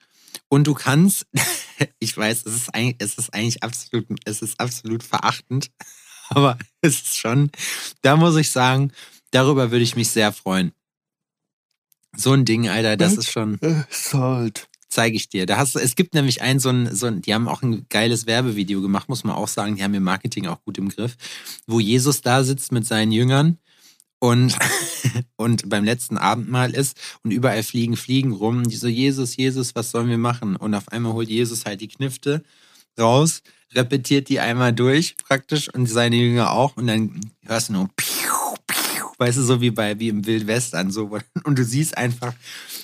[SPEAKER 2] und du kannst, [LAUGHS] ich weiß, es ist eigentlich, es ist eigentlich absolut, es ist absolut verachtend, [LAUGHS] aber es ist schon, da muss ich sagen, darüber würde ich mich sehr freuen. So ein Ding, Alter, das ist schon,
[SPEAKER 3] Salt.
[SPEAKER 2] zeige ich dir. Da hast du, es gibt nämlich ein so ein, so ein, die haben auch ein geiles Werbevideo gemacht, muss man auch sagen. Die haben ihr Marketing auch gut im Griff, wo Jesus da sitzt mit seinen Jüngern und, [LAUGHS] und beim letzten Abendmahl ist und überall fliegen Fliegen rum. Die so, Jesus, Jesus, was sollen wir machen? Und auf einmal holt Jesus halt die Knifte raus, repetiert die einmal durch praktisch und seine Jünger auch und dann hörst du nur piu, weißt du, so wie bei, wie im Wildwestern so. [LAUGHS] Und du siehst einfach,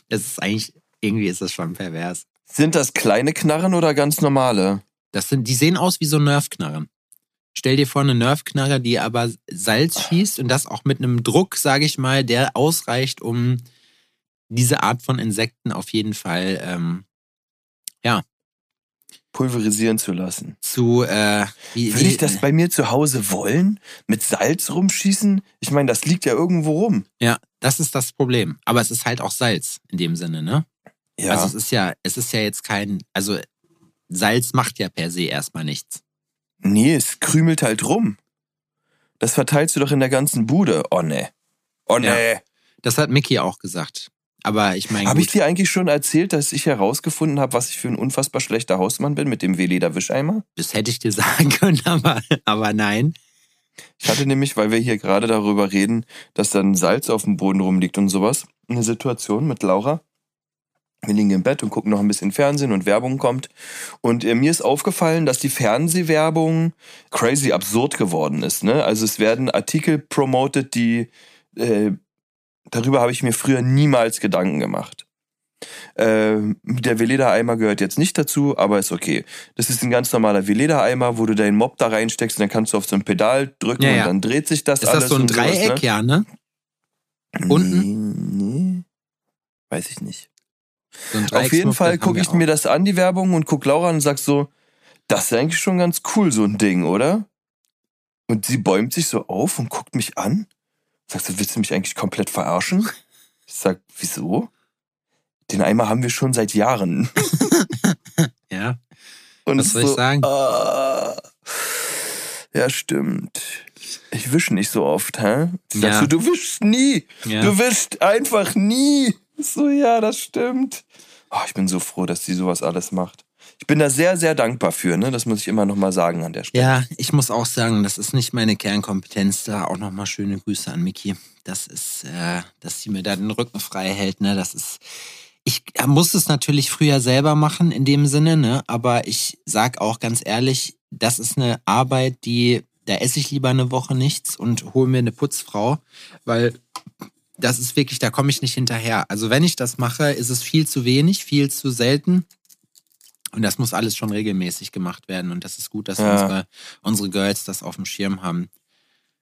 [SPEAKER 2] das ist eigentlich, irgendwie ist das schon pervers.
[SPEAKER 3] Sind das kleine Knarren oder ganz normale?
[SPEAKER 2] Das sind, die sehen aus wie so Nerfknarren. Stell dir vor, eine Nerfknarre, die aber Salz schießt und das auch mit einem Druck, sage ich mal, der ausreicht, um diese Art von Insekten auf jeden Fall ähm,
[SPEAKER 3] Pulverisieren zu lassen.
[SPEAKER 2] zu. Äh, wie,
[SPEAKER 3] Würde ich das bei mir zu Hause wollen? Mit Salz rumschießen? Ich meine, das liegt ja irgendwo rum.
[SPEAKER 2] ja, das ist das Problem. Aber es ist halt auch Salz in dem Sinne, ne?
[SPEAKER 3] Ja.
[SPEAKER 2] Also es ist ja, es ist ja jetzt kein, also Salz macht ja per se erstmal nichts.
[SPEAKER 3] nee, es krümelt halt rum. Das verteilst du doch in der ganzen Bude. Oh ne. Oh
[SPEAKER 2] Ja.
[SPEAKER 3] ne.
[SPEAKER 2] Das hat Mickey auch gesagt. Aber ich meine,
[SPEAKER 3] Habe ich dir eigentlich schon erzählt, dass ich herausgefunden habe, was ich für ein unfassbar schlechter Hausmann bin mit dem W-Leder-Wischeimer?
[SPEAKER 2] das hätte ich dir [LAUGHS] sagen können, aber, aber nein.
[SPEAKER 3] Ich hatte nämlich, weil wir hier gerade darüber reden, dass dann Salz auf dem Boden rumliegt und sowas, eine Situation mit Laura. Wir liegen im Bett und gucken noch ein bisschen Fernsehen und Werbung kommt. Und äh, mir ist aufgefallen, dass die Fernsehwerbung crazy absurd geworden ist. Ne? Also es werden Artikel promoted, die äh, darüber habe ich mir früher niemals Gedanken gemacht. Äh, der Veleda-Eimer gehört jetzt nicht dazu, aber ist okay. Das ist ein ganz normaler Veleda-Eimer, wo du deinen Mob da reinsteckst und dann kannst du auf so ein Pedal drücken
[SPEAKER 2] Ja, ja.
[SPEAKER 3] und dann dreht sich das
[SPEAKER 2] Ist
[SPEAKER 3] alles.
[SPEAKER 2] das so ein
[SPEAKER 3] und sowas,
[SPEAKER 2] Dreieck,
[SPEAKER 3] ne?
[SPEAKER 2] ja, ne? Unten?
[SPEAKER 3] Nee, nee. Weiß ich nicht.
[SPEAKER 2] So
[SPEAKER 3] Auf jeden Fall gucke ich
[SPEAKER 2] auch.
[SPEAKER 3] mir das an, die Werbung, und guck Laura an und sag so, das ist eigentlich schon ganz cool, so ein Ding, oder? Und sie bäumt sich so auf und guckt mich an. Sagt so, willst du mich eigentlich komplett verarschen? Ich sag, wieso? Den Eimer haben wir schon seit Jahren. [LAUGHS]
[SPEAKER 2] Ja.
[SPEAKER 3] Und
[SPEAKER 2] Was soll ich
[SPEAKER 3] so,
[SPEAKER 2] sagen?
[SPEAKER 3] Ah, ja, stimmt. Ich wische nicht so oft, hä? Ich sag
[SPEAKER 2] Ja.
[SPEAKER 3] so, du wischst nie.
[SPEAKER 2] ja.
[SPEAKER 3] Du wischst einfach nie. So, ja, das stimmt. Oh, ich bin so froh, dass sie sowas alles macht. Ich bin da sehr, sehr dankbar für, ne? Das muss ich immer noch mal sagen an der Stelle.
[SPEAKER 2] Ja, ich muss auch sagen, das ist nicht meine Kernkompetenz. Da auch nochmal schöne Grüße an Miki. Das ist, äh, dass sie mir da den Rücken frei hält. Ne? Das ist. Ich muss es natürlich früher selber machen in dem Sinne, ne? Aber ich sag auch ganz ehrlich, das ist eine Arbeit, die da esse ich lieber eine Woche nichts und hole mir eine Putzfrau, weil das ist wirklich, da komme ich nicht hinterher. Also wenn ich das mache, ist es viel zu wenig, viel zu selten. Und das muss alles schon regelmäßig gemacht werden. Und das ist gut, dass
[SPEAKER 3] Ja.
[SPEAKER 2] unsere, unsere Girls das auf dem Schirm haben.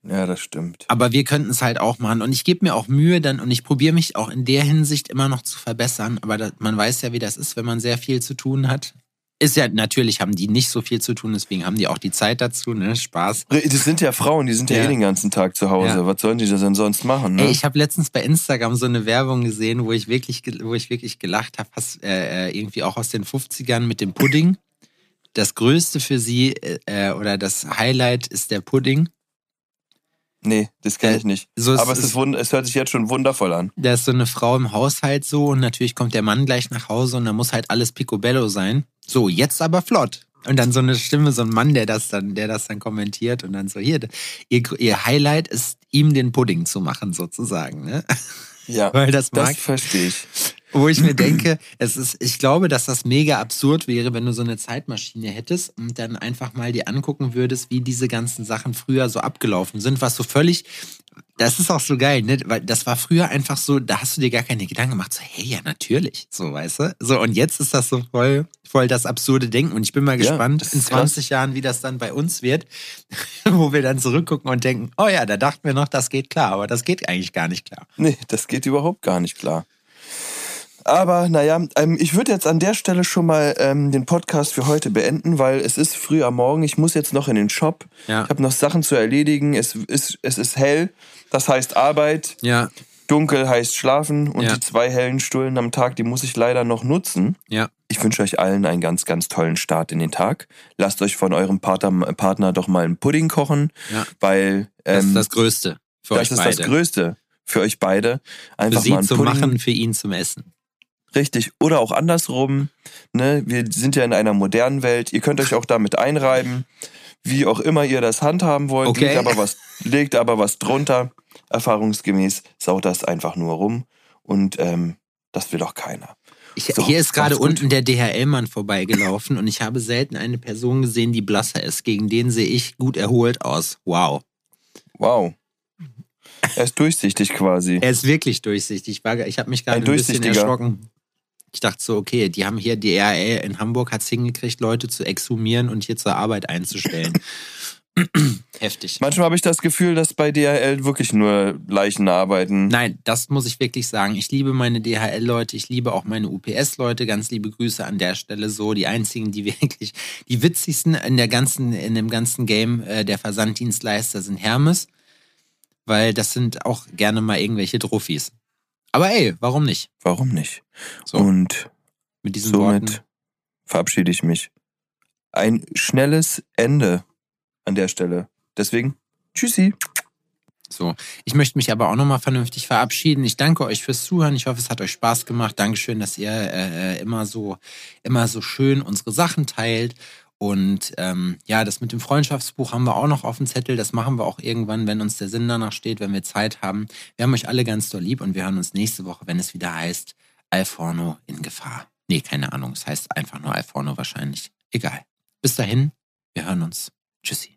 [SPEAKER 3] Ja, das stimmt.
[SPEAKER 2] Aber wir könnten es halt auch machen. Und ich gebe mir auch Mühe dann und ich probiere mich auch in der Hinsicht immer noch zu verbessern. Aber das, man weiß ja, wie das ist, wenn man sehr viel zu tun hat. Ist ja, natürlich haben die nicht so viel zu tun, deswegen haben die auch die Zeit dazu, ne? Spaß.
[SPEAKER 3] Das sind ja Frauen, die sind ja,
[SPEAKER 2] Ja.
[SPEAKER 3] eh den ganzen Tag zu Hause.
[SPEAKER 2] Ja.
[SPEAKER 3] Was sollen die denn sonst machen, ne?
[SPEAKER 2] Ey, ich habe letztens bei Instagram so eine Werbung gesehen, wo ich wirklich, wo ich wirklich gelacht habe, äh, äh, irgendwie auch aus den 50ern mit dem Pudding. Das Größte für sie äh, oder das Highlight ist der Pudding.
[SPEAKER 3] Nee, das kann
[SPEAKER 2] Äh,
[SPEAKER 3] ich nicht.
[SPEAKER 2] so ist-
[SPEAKER 3] Aber es, ist wund es hört sich jetzt schon wundervoll an.
[SPEAKER 2] Da ist so eine Frau im Haushalt so und natürlich kommt der Mann gleich nach Hause und da muss halt alles picobello sein. So, jetzt aber flott. Und dann so eine Stimme, so ein Mann, der das dann, der das dann kommentiert und dann so, hier, ihr, ihr Highlight ist, ihm den Pudding zu machen, sozusagen, ne?
[SPEAKER 3] Ja, [LAUGHS]
[SPEAKER 2] Weil das mag
[SPEAKER 3] das verstehe ich.
[SPEAKER 2] Wo ich mir [CLEARS THROAT] denke, es ist, ich glaube, dass das mega absurd wäre, wenn du so eine Zeitmaschine hättest und dann einfach mal dir angucken würdest, wie diese ganzen Sachen früher so abgelaufen sind, was so völlig, das ist auch so geil, ne? Weil das war früher einfach so, da hast du dir gar keine Gedanken gemacht, so, hey, ja, natürlich, so, weißt du? So, und jetzt ist das so voll, voll das absurde Denken und ich bin mal
[SPEAKER 3] Ja,
[SPEAKER 2] gespannt,
[SPEAKER 3] das
[SPEAKER 2] in
[SPEAKER 3] ist krass.
[SPEAKER 2] 20 Jahren, wie das dann bei uns wird, [LAUGHS] wo wir dann zurückgucken und denken, oh ja, da dachten wir noch, das geht klar, aber das geht eigentlich gar nicht klar.
[SPEAKER 3] Nee, das geht überhaupt gar nicht klar. Aber naja, ähm, ich würde jetzt an der Stelle schon mal ähm, den Podcast für heute beenden, weil es ist früh am Morgen. Ich muss jetzt noch in den Shop.
[SPEAKER 2] Ja.
[SPEAKER 3] Ich habe noch Sachen zu erledigen. Es ist, es ist hell. Das heißt Arbeit.
[SPEAKER 2] Ja,
[SPEAKER 3] Dunkel heißt Schlafen. Und
[SPEAKER 2] Ja.
[SPEAKER 3] die zwei hellen Stullen am Tag, die muss ich leider noch nutzen.
[SPEAKER 2] ja.
[SPEAKER 3] Ich wünsche euch allen einen ganz, ganz tollen Start in den Tag. Lasst euch von eurem Partner, Partner doch mal einen Pudding kochen,
[SPEAKER 2] Ja.
[SPEAKER 3] weil
[SPEAKER 2] Das
[SPEAKER 3] ähm,
[SPEAKER 2] ist das Größte für
[SPEAKER 3] das
[SPEAKER 2] euch
[SPEAKER 3] ist
[SPEAKER 2] beide.
[SPEAKER 3] das Größte für euch beide.
[SPEAKER 2] für
[SPEAKER 3] Einfach mal
[SPEAKER 2] sie
[SPEAKER 3] einen
[SPEAKER 2] zu
[SPEAKER 3] Pudding.
[SPEAKER 2] machen, für ihn zum Essen.
[SPEAKER 3] Richtig. Oder auch andersrum. Ne? Wir sind ja in einer modernen Welt. Ihr könnt euch auch damit einreiben, wie auch immer ihr das handhaben wollt.
[SPEAKER 2] Okay.
[SPEAKER 3] Legt, aber was, legt aber was drunter. Erfahrungsgemäß saut das einfach nur rum. Und ähm, das will doch keiner.
[SPEAKER 2] Ich,
[SPEAKER 3] So,
[SPEAKER 2] hier ist gerade unten der DHL-Mann vorbeigelaufen und ich habe selten eine Person gesehen, die blasser ist. Gegen den sehe ich gut erholt aus. Wow.
[SPEAKER 3] Wow. Er ist durchsichtig quasi.
[SPEAKER 2] Er ist wirklich durchsichtig. Ich, war, ich habe mich gerade
[SPEAKER 3] Ein
[SPEAKER 2] ein, bisschen erschrocken. Ich dachte so, okay, die haben hier, die RAL in Hamburg hat es hingekriegt, Leute zu exhumieren und hier zur Arbeit einzustellen. [LAUGHS] Heftig.
[SPEAKER 3] Manchmal habe ich das Gefühl, dass bei DHL wirklich nur Leichen arbeiten.
[SPEAKER 2] Nein, das muss ich wirklich sagen. Ich liebe meine DHL-Leute, ich liebe auch meine UPS-Leute. Ganz liebe Grüße an der Stelle so. Die einzigen, die [LAUGHS] wirklich, die witzigsten in der ganzen, in dem ganzen Game äh, der Versanddienstleister sind Hermes, weil das sind auch gerne mal irgendwelche Trophys. Aber ey, warum nicht?
[SPEAKER 3] Warum nicht?
[SPEAKER 2] So,
[SPEAKER 3] Und
[SPEAKER 2] mit diesen
[SPEAKER 3] somit
[SPEAKER 2] Worten.
[SPEAKER 3] verabschiede ich mich. Ein schnelles Ende an der Stelle. Deswegen, tschüssi.
[SPEAKER 2] So, ich möchte mich aber auch nochmal vernünftig verabschieden. Ich danke euch fürs Zuhören. Ich hoffe, es hat euch Spaß gemacht. Dankeschön, dass ihr äh, immer so, immer so schön unsere Sachen teilt. Und ähm, ja, das mit dem Freundschaftsbuch haben wir auch noch auf dem Zettel. Das machen wir auch irgendwann, wenn uns der Sinn danach steht, wenn wir Zeit haben. Wir haben euch alle ganz doll lieb und wir hören uns nächste Woche, wenn es wieder heißt Alforno in Gefahr. Nee, keine Ahnung. Es heißt einfach nur Alforno wahrscheinlich. Egal. Bis dahin, wir hören uns. Tschüssi.